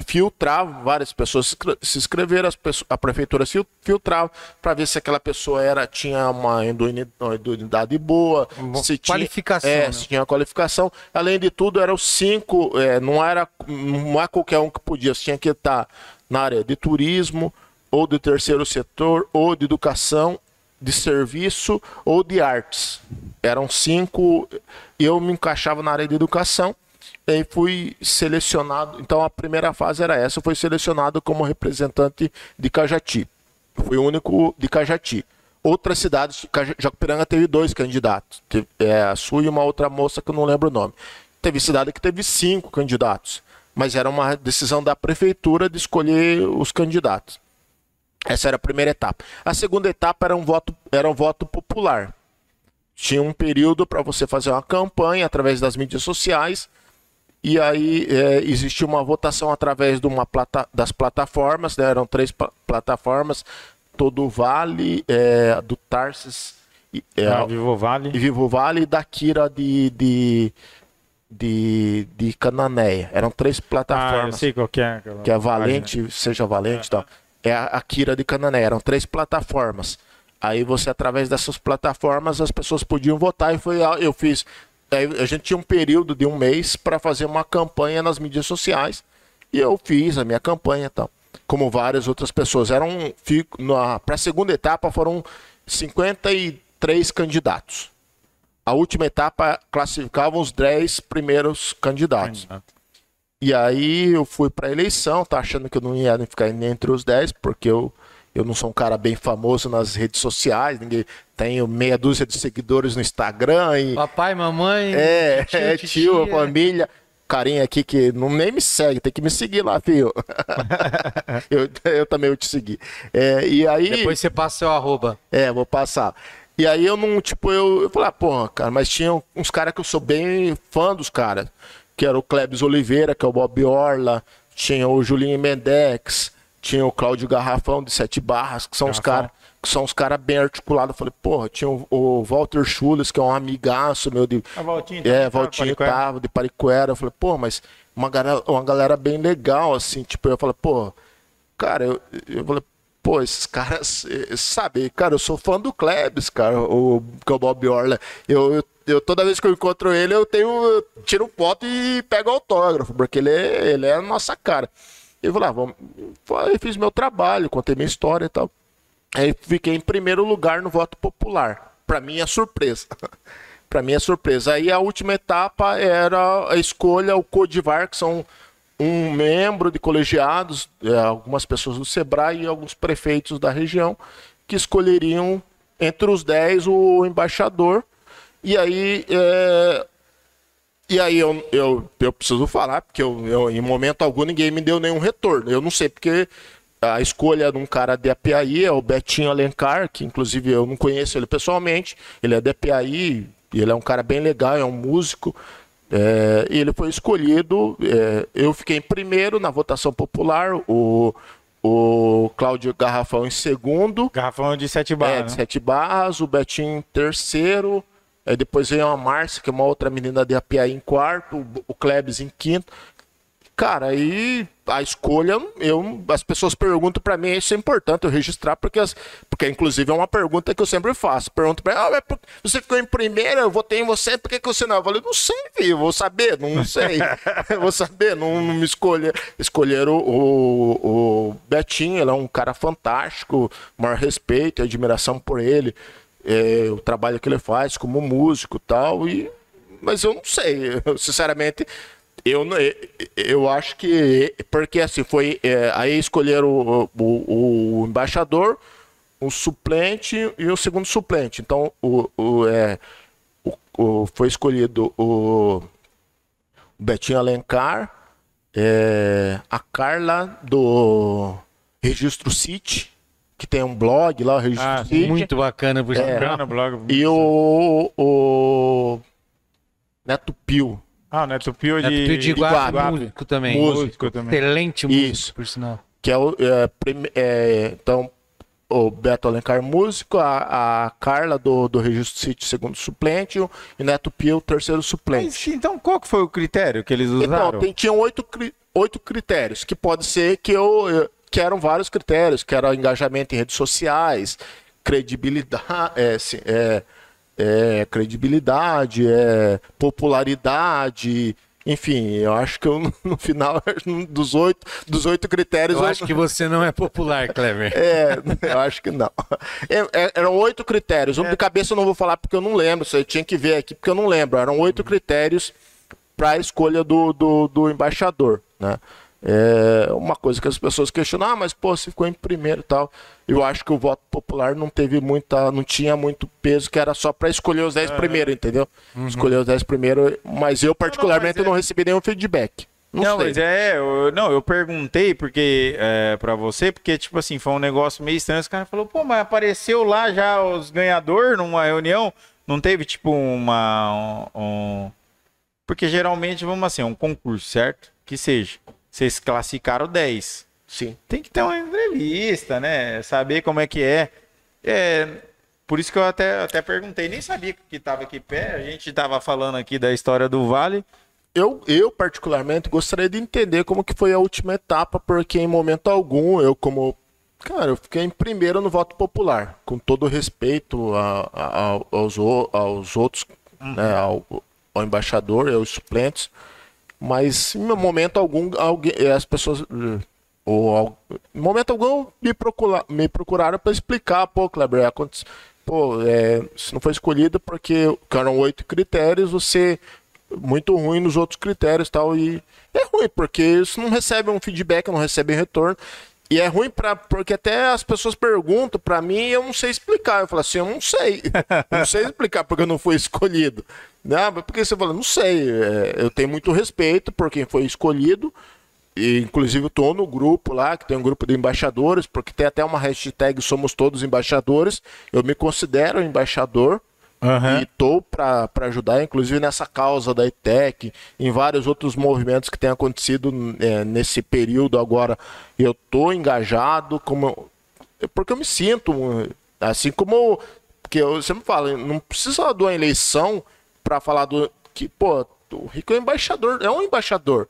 filtravam, várias pessoas se inscre- se inscreveram, a prefeitura fil- filtrava para ver se aquela pessoa era tinha uma idoneidade boa, Uma se tinha, qualificação, é, né? se tinha qualificação. Além de tudo, eram cinco, é, não era não é qualquer um que podia, tinha que estar na área de turismo, ou de terceiro setor, ou de educação, de serviço ou de artes. Eram cinco, eu me encaixava na área de educação. E fui selecionado. Então a primeira fase era essa, eu fui selecionado como representante de Cajati. Fui o único de Cajati. Outras cidades, Jacupiranga teve dois candidatos. Teve, é, a sua e uma outra moça que eu não lembro o nome. Teve cidade que teve cinco candidatos. Mas era uma decisão da prefeitura de escolher os candidatos. Essa era a primeira etapa. A segunda etapa era um voto, era um voto popular. Tinha um período para você fazer uma campanha através das mídias sociais. E aí é, existia uma votação através de uma plata, das plataformas, né? eram três pla- plataformas, todo o Vale, é, do Tarsis, e, é, Ah, Vivo Vale. e Vivo Vale e da Kira de, de, de, de Cananéia. Eram três Ah, eu plataformas sei qual que é. aquela que é. Valente, seja Valente e tal. É a Akira de Canané. Eram três plataformas. Aí você, através dessas plataformas, as pessoas podiam votar e foi a- eu fiz. A gente tinha um período de um mês para fazer uma campanha nas mídias sociais e eu fiz a minha campanha e tal. Como várias outras pessoas. Eram para a segunda etapa foram 53 candidatos. A última etapa classificava os 10 primeiros candidatos. E aí eu fui pra eleição, tá achando que eu não ia ficar entre os 10, porque eu, eu não sou um cara bem famoso nas redes sociais, ninguém tenho meia dúzia de seguidores no Instagram e Papai, mamãe. é, tio, é tio, família, carinha aqui que não nem me segue, tem que me seguir lá, filho. eu, eu também vou te seguir. É, e aí Depois você passa seu arroba. é, vou passar. E aí eu não, tipo, eu, eu falei, ah, porra, cara, mas tinha uns caras que eu sou bem fã dos caras. Que era o Klebs Oliveira, que é o Bob Orla, tinha o Julinho Mendex, tinha o Cláudio Garrafão de Sete Barras, que são os Garrafão. caras são os caras bem articulados. Eu falei, porra, tinha o, o Walter Schules, que é um amigaço meu de. A Valtinha, É, Valtinho tava, de Pariquera. Eu falei, pô, mas uma galera, uma galera bem legal, assim. Tipo, eu falei, pô, cara, eu, eu falei, pô, esses caras, eh, sabe, cara, eu sou fã do Klebs, cara, o, que é o Bob Orla. Eu, eu, eu- toda vez que eu encontro ele, eu tenho, eu tiro foto e pego autógrafo, porque ele é, ele é a nossa cara. Eu falei, ah, vamos. Aí fiz meu trabalho, contei minha história e tal. Aí fiquei em primeiro lugar no voto popular. Pra mim é surpresa. Pra mim é surpresa. Aí a última etapa era a escolha, o Codivar, que são um membro de colegiados, é, algumas pessoas do Sebrae e alguns prefeitos da região, que escolheriam entre os 10 o embaixador. E aí, é, e aí eu, eu, eu preciso falar, porque eu, eu, em momento algum ninguém me deu nenhum retorno. Eu não sei porque a escolha de um cara de API é o Betinho Alencar, que inclusive eu não conheço ele pessoalmente. Ele é de API, ele é um cara bem legal, é um músico. É, e ele foi escolhido. é, eu fiquei em primeiro na votação popular, o, o Cláudio Garrafão em segundo. Garrafão de sete É, barras. de né? sete barras, o Betinho em terceiro, aí depois veio a Márcia, que é uma outra menina de API em quarto, o- Klebs em quinto. Cara, aí a escolha, eu, as pessoas perguntam pra mim, isso é importante eu registrar, porque, as, porque inclusive é uma pergunta que eu sempre faço. Pergunto pra mim, ah, você ficou em primeiro, eu votei em você, por que, que você não? Eu falei, não sei, filho, vou saber, não sei. Vou saber, não, não me escolher. Escolheram o, o, o Betinho, ele é um cara fantástico, maior respeito e admiração por ele, é, o trabalho que ele faz como músico tal, e mas eu não sei, eu, sinceramente, eu, eu acho que. Porque assim, foi. é, aí escolheram o, o, o embaixador, o suplente e o segundo suplente. Então, o, o, é, o- foi escolhido o Betinho Alencar, é, a Carla do Registro City, que tem um blog lá, o Registro Ah, City. Muito bacana, por É. sinal. no blog. E o, o Neto Pio. Ah, o Neto Pio É de, de, de Iguape, Iguape. músico também. Músico também. Excelente músico, Isso. por sinal. que é o é, prime- é, então o Beto Alencar músico, a, a Carla do, do Registro City segundo suplente e o Neto Pio terceiro suplente. Mas, então, qual que foi o critério que eles usaram? Então, tem, tinham oito, cri- oito critérios, que pode ser que eu, eu- que eram vários critérios, que era engajamento em redes sociais, credibilidade, é, é, é, credibilidade, é, popularidade, enfim, eu acho que eu, no final dos oito, dos oito critérios Eu acho que você não é popular, Clever. é, eu acho que não. É, é, eram oito critérios. Um de cabeça eu não vou falar porque eu não lembro. Você tinha que ver aqui porque eu não lembro. Eram oito critérios para a escolha do, do, do embaixador, né? É uma coisa que as pessoas questionam, ah, mas pô, você ficou em primeiro e tal. Eu acho que o voto popular não teve muita, não tinha muito peso, que era só para escolher os dez primeiros, entendeu? Escolher os dez primeiros, mas eu particularmente mas é- não recebi nenhum feedback. Não, Não, sei. mas é, eu, não, eu perguntei porque é, para você, porque tipo assim, foi um negócio meio estranho, os caras falou, pô, mas apareceu lá já os ganhadores numa reunião, não teve tipo uma um, um- porque geralmente, vamos assim, um concurso, certo? Que seja. Vocês classificaram 10. Sim. Tem que ter uma entrevista, né? Saber como é que é. É, por isso que eu até, até perguntei, nem sabia que estava aqui pé. A gente estava falando aqui da história do Vale. Eu, eu, particularmente, gostaria de entender como que foi a última etapa, porque em momento algum, eu como... Cara, eu fiquei em primeiro no voto popular, com todo respeito a- a- aos, aos outros, né, ao, ao embaixador e aos suplentes, mas em momento algum, alguém, as pessoas... eh, Ou, em momento algum, me, procura, me procuraram para explicar, pô, Kleber, aconteceu... Pô, é, não foi escolhido porque que eram oito critérios, você muito ruim nos outros critérios tal. E é ruim, porque você não recebe um feedback, não recebe retorno. E é ruim pra, porque até as pessoas perguntam pra mim e eu não sei explicar. Eu falo assim, eu não sei. Não sei explicar porque eu não fui escolhido. Não, mas porque você fala, não sei. É, eu tenho muito respeito por quem foi escolhido. E, inclusive, tô no grupo lá, que tem um grupo de embaixadores, porque tem até uma hashtag Somos Todos Embaixadores. Eu me considero embaixador e estou para ajudar, inclusive nessa causa da ITEC, em vários outros movimentos que têm acontecido é, nesse período agora. Eu estou engajado, como eu- porque eu me sinto Assim como. Porque eu sempre falo, não precisa de uma eleição para falar do. Que, pô, o Rico é embaixador, é um embaixador.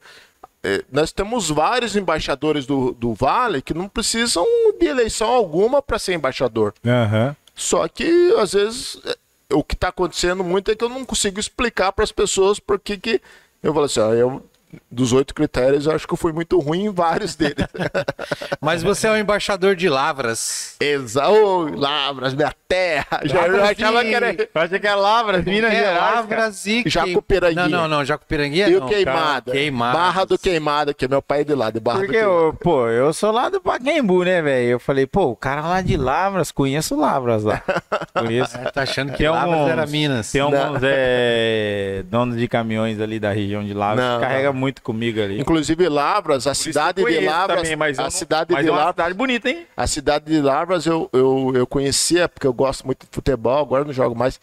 É, nós temos vários embaixadores do, do Vale que não precisam de eleição alguma para ser embaixador. Aham. Só que, às vezes, é, o que está acontecendo muito é que eu não consigo explicar para as pessoas por que que. Eu falo assim, ó, eu, dos oito critérios, eu acho que eu fui muito ruim em vários deles. Mas você é o embaixador de Lavras. Exa, ô, Lavras, minha terra. Já eu achava que era. Eu achei que era Lavras, Minas é, Gerais. Lavras e... Jacupiranguinha. Não, não, não. Jacupiranguinha E o não. Queimada. Queimada. Barra do Queimada, que é meu pai de lá, de Barra Porque, do Queimada. eu, pô, eu sou lá do Pacaembu, né, velho? Eu falei, pô, o cara lá de Lavras, conheço Lavras lá. Conheço. É, tá achando que Tem Lavras alguns- era Minas. Tem alguns é, donos de caminhões ali da região de Lavras Não, que carrega muito comigo ali. Inclusive Lavras, a cidade de Lavras, também, mas a não- cidade mas de é uma Lavras, cidade bonita, hein? a cidade de Lavras eu, eu, eu conhecia porque eu gosto muito de futebol, agora não jogo mais.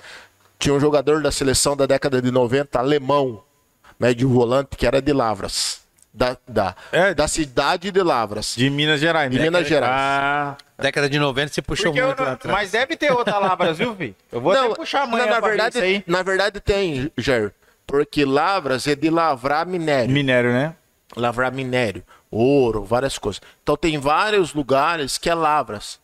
Tinha um jogador da seleção da década de 90, alemão, médio volante, que era de Lavras. Da, da, É. da cidade de Lavras. De Minas Gerais, De né? Minas Gerais. Ah, Década de 90 você puxou porque muito não- lá atrás. mas deve ter outra Lavras, viu, filho? Eu vou até puxar amanhã não, na pra ver verdade, isso aí. na verdade tem, Jair. Porque Lavras é de lavrar minério. Minério, né? lavrar minério, ouro, várias coisas. Então tem vários lugares que é lavras.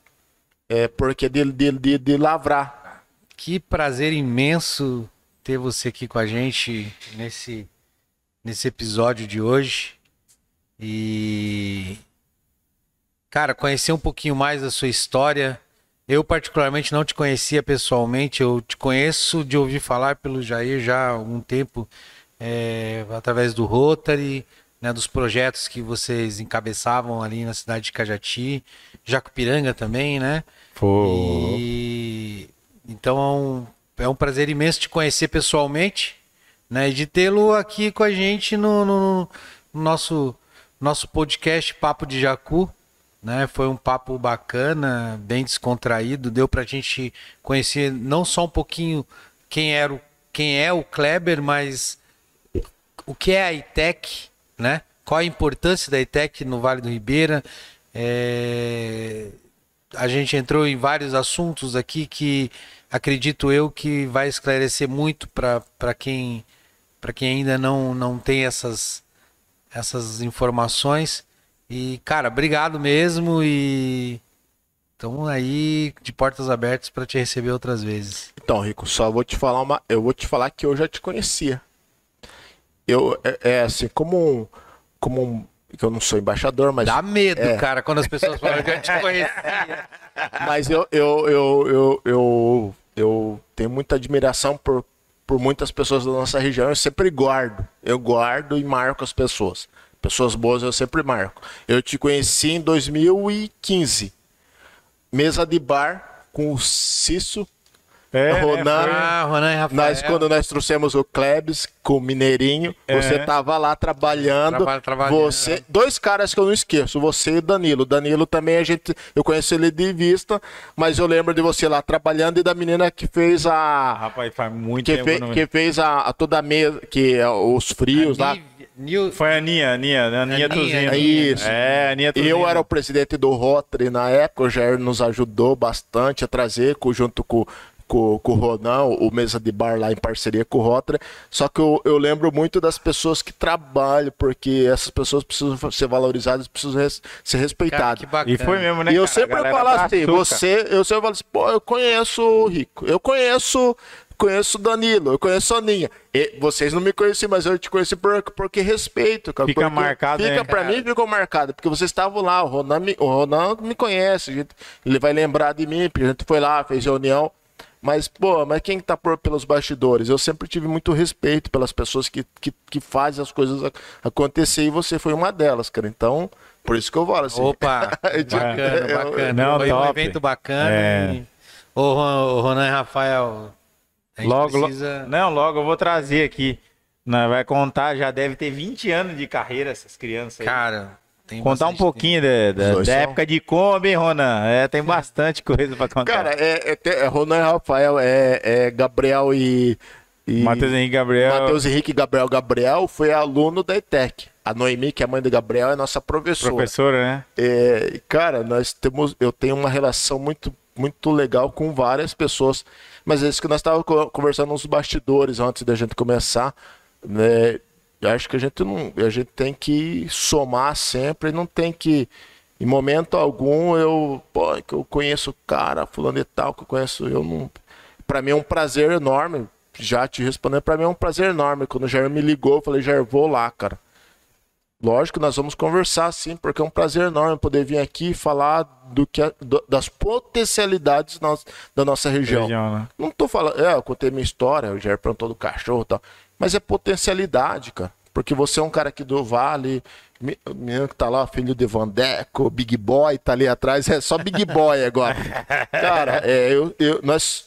É porque é de, de, de, de lavrar. Que prazer imenso ter você aqui com a gente nesse, nesse episódio de hoje. E. Cara, conhecer um pouquinho mais da sua história. Eu, particularmente, não te conhecia pessoalmente. Eu te conheço de ouvir falar pelo Jair já há algum tempo, é, através do Rotary, né, dos projetos que vocês encabeçavam ali na cidade de Cajati, Jacupiranga também, né? E então é um, é um prazer imenso te conhecer pessoalmente, né? E de tê-lo aqui com a gente no, no- no nosso nosso podcast Papo de Jacu, né? Foi um papo bacana, bem descontraído, deu pra gente conhecer não só um pouquinho quem era o, quem é o Kleber, mas o que é a ITEC, né? Qual a importância da ITEC no Vale do Ribeira? É, A gente entrou em vários assuntos aqui que acredito eu que vai esclarecer muito para quem para quem ainda não, não tem essas essas informações. E cara, obrigado mesmo e estamos aí de portas abertas para te receber outras vezes. Então, Rico, só vou te falar uma. Eu vou te falar que eu já te conhecia. Eu é, é assim, como um, como um, que eu não sou embaixador, mas Dá medo, É. cara, quando as pessoas falam que eu te conhecia. Mas eu, eu, eu, eu, eu, eu tenho muita admiração por, por muitas pessoas da nossa região. Eu sempre guardo. Eu guardo e marco as pessoas. Pessoas boas eu sempre marco. Eu te conheci em 2015. Mesa de bar com o Cício, É, né, Ronan. Ah, Ronan e Rafael. Nós, quando nós trouxemos o Klebs com o Mineirinho, É. você tava lá trabalhando. Traba- trabalhando. Você, dois caras que eu não esqueço, você e o Danilo. O Danilo também a gente, eu conheço ele de vista, mas eu lembro de você lá trabalhando e da menina que fez a Rapaz, faz muito que, tempo. fe- que fez a, a toda a mesa, que é os frios lá. Nil- Foi a Aninha, Aninha, né? Aninha Aninha, Tuzino. Aninha. Isso. É, Aninha Tuzino. Eu era o presidente do Rotary na época, o Jair nos ajudou bastante a trazer, junto com, com, com o Ronan, o Mesa de Bar lá em parceria com o Rotary. Só que eu, eu lembro muito das pessoas que trabalham, porque essas pessoas precisam ser valorizadas, precisam res- ser Cara, respeitadas. que bacana. E foi mesmo, né? E eu cara? A sempre falo tá assim, açúcar. você, eu sempre falo assim, pô, eu conheço o Rico, eu conheço, conheço o Danilo, eu conheço a Aninha. E vocês não me conheciam, mas eu te conheci por, porque respeito, cara. Fica porque marcado, Fica né, pra cara? mim, ficou marcado, porque vocês estavam lá, o Ronan me, o Ronan me conhece, a gente- ele vai lembrar de mim, porque a gente foi lá, fez reunião. Mas, pô, mas quem tá por, pelos bastidores? Eu sempre tive muito respeito pelas pessoas que, que, que fazem as coisas ac- acontecer e você foi uma delas, cara. Então, por isso que eu falo assim. Opa, bacana, bacana. Não, Foi um top. evento bacana. É. E... Ô, Ron- ô, Ronan e Rafael, Logo, lo- precisa... Não, logo eu vou trazer aqui. Nós vai contar, já deve ter 20 anos de carreira essas crianças aí. Cara, tem Contar um pouquinho da, da- da época de Kombi, hein, Ronan? É, tem bastante coisa pra contar. Cara, é, é, é Ronan e Rafael, é, é Gabriel e. e Matheus Henrique Gabriel. Matheus Henrique e Gabriel. Gabriel foi aluno da ETEC. A Noemi, que é a mãe do Gabriel, é nossa professora. Professora, né? É, cara, nós temos. Eu tenho uma relação muito muito legal com várias pessoas. Mas é isso que nós estávamos conversando nos bastidores antes da gente começar. Né? Eu acho que a gente não. A gente tem que somar sempre, não tem que. Em momento algum eu. Pô, que eu conheço o cara, fulano e tal, que eu conheço. Eu não. Pra mim é um prazer enorme. Já te respondendo, pra mim é um prazer enorme. Quando o Jair me ligou, eu falei, Jair, vou lá, cara. Lógico, nós vamos conversar sim, porque é um prazer enorme poder vir aqui falar do que do, das potencialidades nós, da nossa região. região né? Não tô falando, é, eu contei minha história, o Jair perguntou do cachorro e tal, mas é potencialidade, cara. Porque você é um cara aqui do Vale, menino que tá lá, filho de Vandeco, Big Boy, tá ali atrás, é só Big Boy agora. cara, é, eu, eu, nós,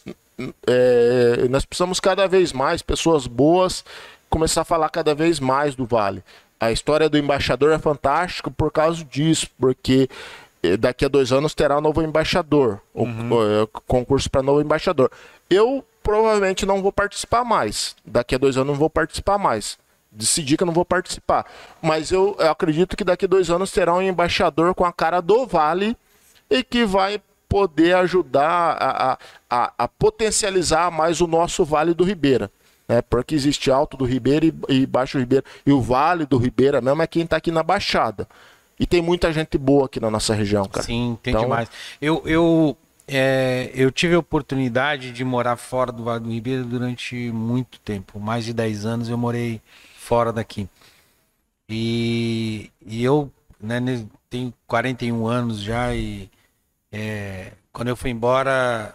é, nós precisamos cada vez mais, pessoas boas, começar a falar cada vez mais do Vale a história do embaixador é fantástica por causa disso, porque eh, daqui a dois anos terá um novo embaixador, uhum. o, o, concurso para novo embaixador. Eu provavelmente não vou participar mais. Daqui a dois anos não vou participar mais. Decidi que eu não vou participar. Mas eu, eu acredito que daqui a dois anos terá um embaixador com a cara do Vale e que vai poder ajudar a, a, a potencializar mais o nosso Vale do Ribeira né? Porque existe Alto do Ribeira e, e Baixo Ribeira. E o Vale do Ribeira mesmo é quem está aqui na Baixada. E tem muita gente boa aqui na nossa região, cara. Sim, tem então... demais. Eu, eu, é, eu tive a oportunidade de morar fora do Vale do Ribeira durante muito tempo. Mais de 10 anos eu morei fora daqui. E, e eu né, tenho 41 anos já e é, quando eu fui embora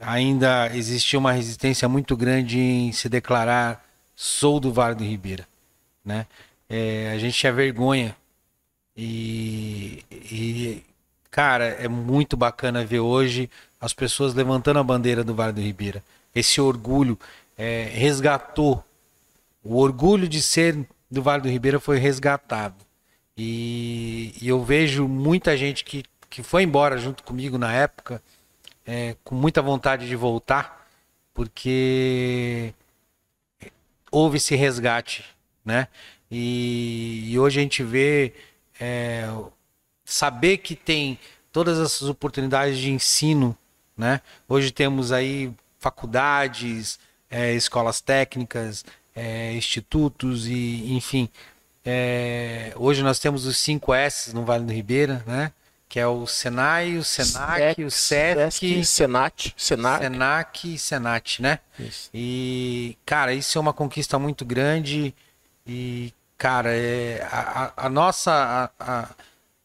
ainda existia uma resistência muito grande em se declarar sou do Vale do Ribeira, né? É, a gente tinha vergonha e, e, cara, é muito bacana ver hoje as pessoas levantando a bandeira do Vale do Ribeira. Esse orgulho é, resgatou o orgulho de ser do Vale do Ribeira foi resgatado e, e eu vejo muita gente que, que foi embora junto comigo na época é, com muita vontade de voltar, porque houve esse resgate, né? E, e hoje a gente vê é, saber que tem todas essas oportunidades de ensino, né? Hoje temos aí faculdades, é, escolas técnicas, é, institutos e enfim. É, hoje nós temos os 5 S no Vale do Ribeira, né? Que é o Senai, o Senac, o SESC, Senat, Senac, Senac e Senat, né? Isso. E, cara, isso é uma conquista muito grande e, cara, é, a, a nossa a,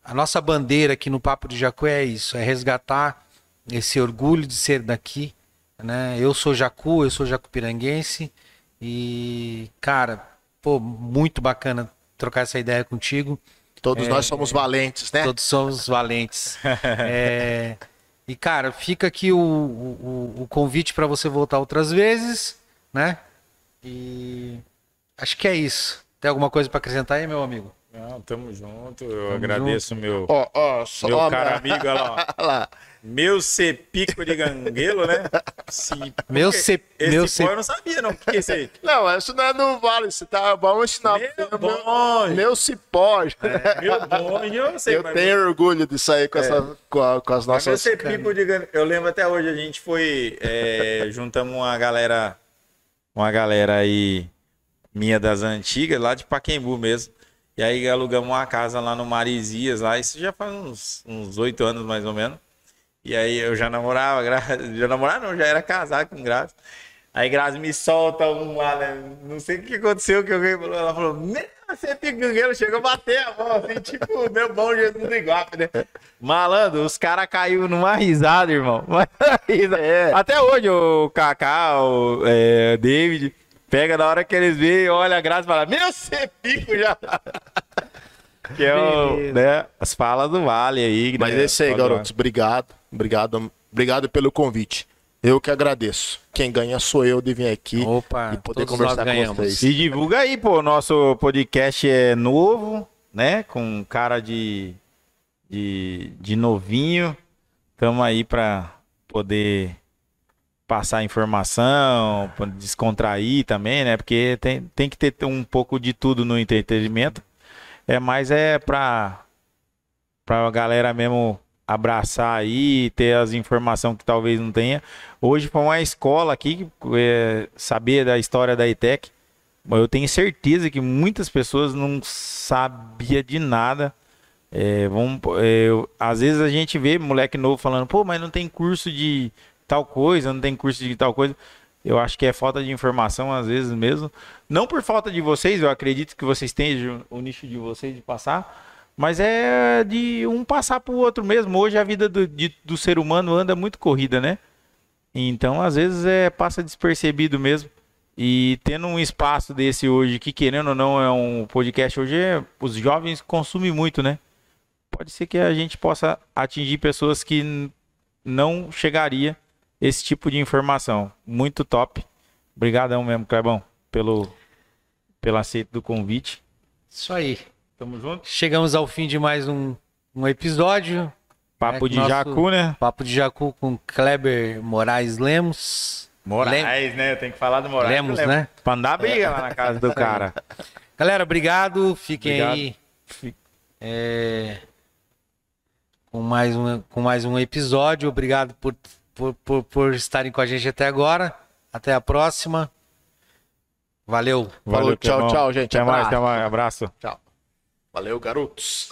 a, nossa bandeira aqui no Papo de Jacu é isso, é resgatar esse orgulho de ser daqui, né? Eu sou Jacu, eu sou jacupiranguense e, cara, pô, muito bacana trocar essa ideia contigo. Todos é, nós somos valentes, né? Todos somos valentes. é, e, cara, fica aqui o, o, o convite para você voltar outras vezes, né? E acho que é isso. Tem alguma coisa para acrescentar aí, meu amigo? Não, tamo junto. Eu tamo agradeço junto. meu, oh, oh, só, meu cara amigo. Olha lá. Meu cepico de ganguelo, né? Sim. Meu ce... Esse meu ce... eu não sabia, não. O que é isso aí? Não, isso não é no vale. Você tá... Vamos ensinar. Meu, meu, meu cipó. É, meu bonde, eu sei. Eu tenho meu... orgulho de sair com, é. essa, com, a, com as nossas... Meu cepico de ganguelo. Eu lembro até hoje, a gente foi... É, juntamos uma galera... Uma galera aí... Minha das antigas, lá de Paquembu mesmo. E aí alugamos uma casa lá no Marizias, lá. Isso já faz uns oito anos, mais ou menos. E aí eu já namorava, gra... já namorava não, já era casado com Graça. Aí Graça me solta um lá, né? Não sei o que aconteceu, que alguém falou, ela falou, você é picangueiro, chegou a bater a mão, assim, tipo, meu bom Jesus do Iguape, né? Malandro, os caras caiu numa risada, irmão. É. Até hoje o Kaká, o é, David, pega na hora que eles veem, olha a Graça e fala, meu, você é pico já. Que é o, né, as falas do Vale aí. Mas né? é isso aí, garotos, obrigado. Obrigado, obrigado pelo convite. Eu que agradeço. Quem ganha sou eu de vir aqui Opa, e poder conversar com vocês. E divulga aí, pô. Nosso podcast é novo, né? Com cara de, de, de novinho. Estamos aí para poder passar informação, descontrair também, né? Porque tem, tem que ter um pouco de tudo no entretenimento. É mais é para para a galera mesmo abraçar aí, ter as informações que talvez não tenha. Hoje foi uma escola aqui, é, saber da história da ETEC. Eu tenho certeza que muitas pessoas não sabia de nada. É, vamos, é, às vezes a gente vê moleque novo falando, pô, mas não tem curso de tal coisa, não tem curso de tal coisa. Eu acho que é falta de informação, às vezes mesmo. Não por falta de vocês, eu acredito que vocês tenham o nicho de vocês de passar, mas é de um passar para o outro mesmo. Hoje a vida do, de, do ser humano anda muito corrida, né? Então, às vezes, é, passa despercebido mesmo. E tendo um espaço desse hoje, que querendo ou não é um podcast, hoje é, os jovens consumem muito, né? Pode ser que a gente possa atingir pessoas que não chegaria esse tipo de informação. Muito top. Obrigadão mesmo, Clebão, pelo, pelo aceito do convite. Isso aí. Tamo junto. Chegamos ao fim de mais um, um episódio. Papo É, de Jacu, né? Papo de Jacu com Kleber Moraes Lemos. Moraes, né? Tem que falar do Moraes. Lemos, né? Pra andar briga lá na casa do cara. Galera, obrigado. Fiquem Obrigado. aí é, com, mais um, com mais um episódio. Obrigado por, por, por, por estarem com a gente até agora. Até a próxima. Valeu. Falou, tchau, Clebão. tchau, gente. Até mais, Abraço. até mais. Abraço. Tchau. Valeu, garotos.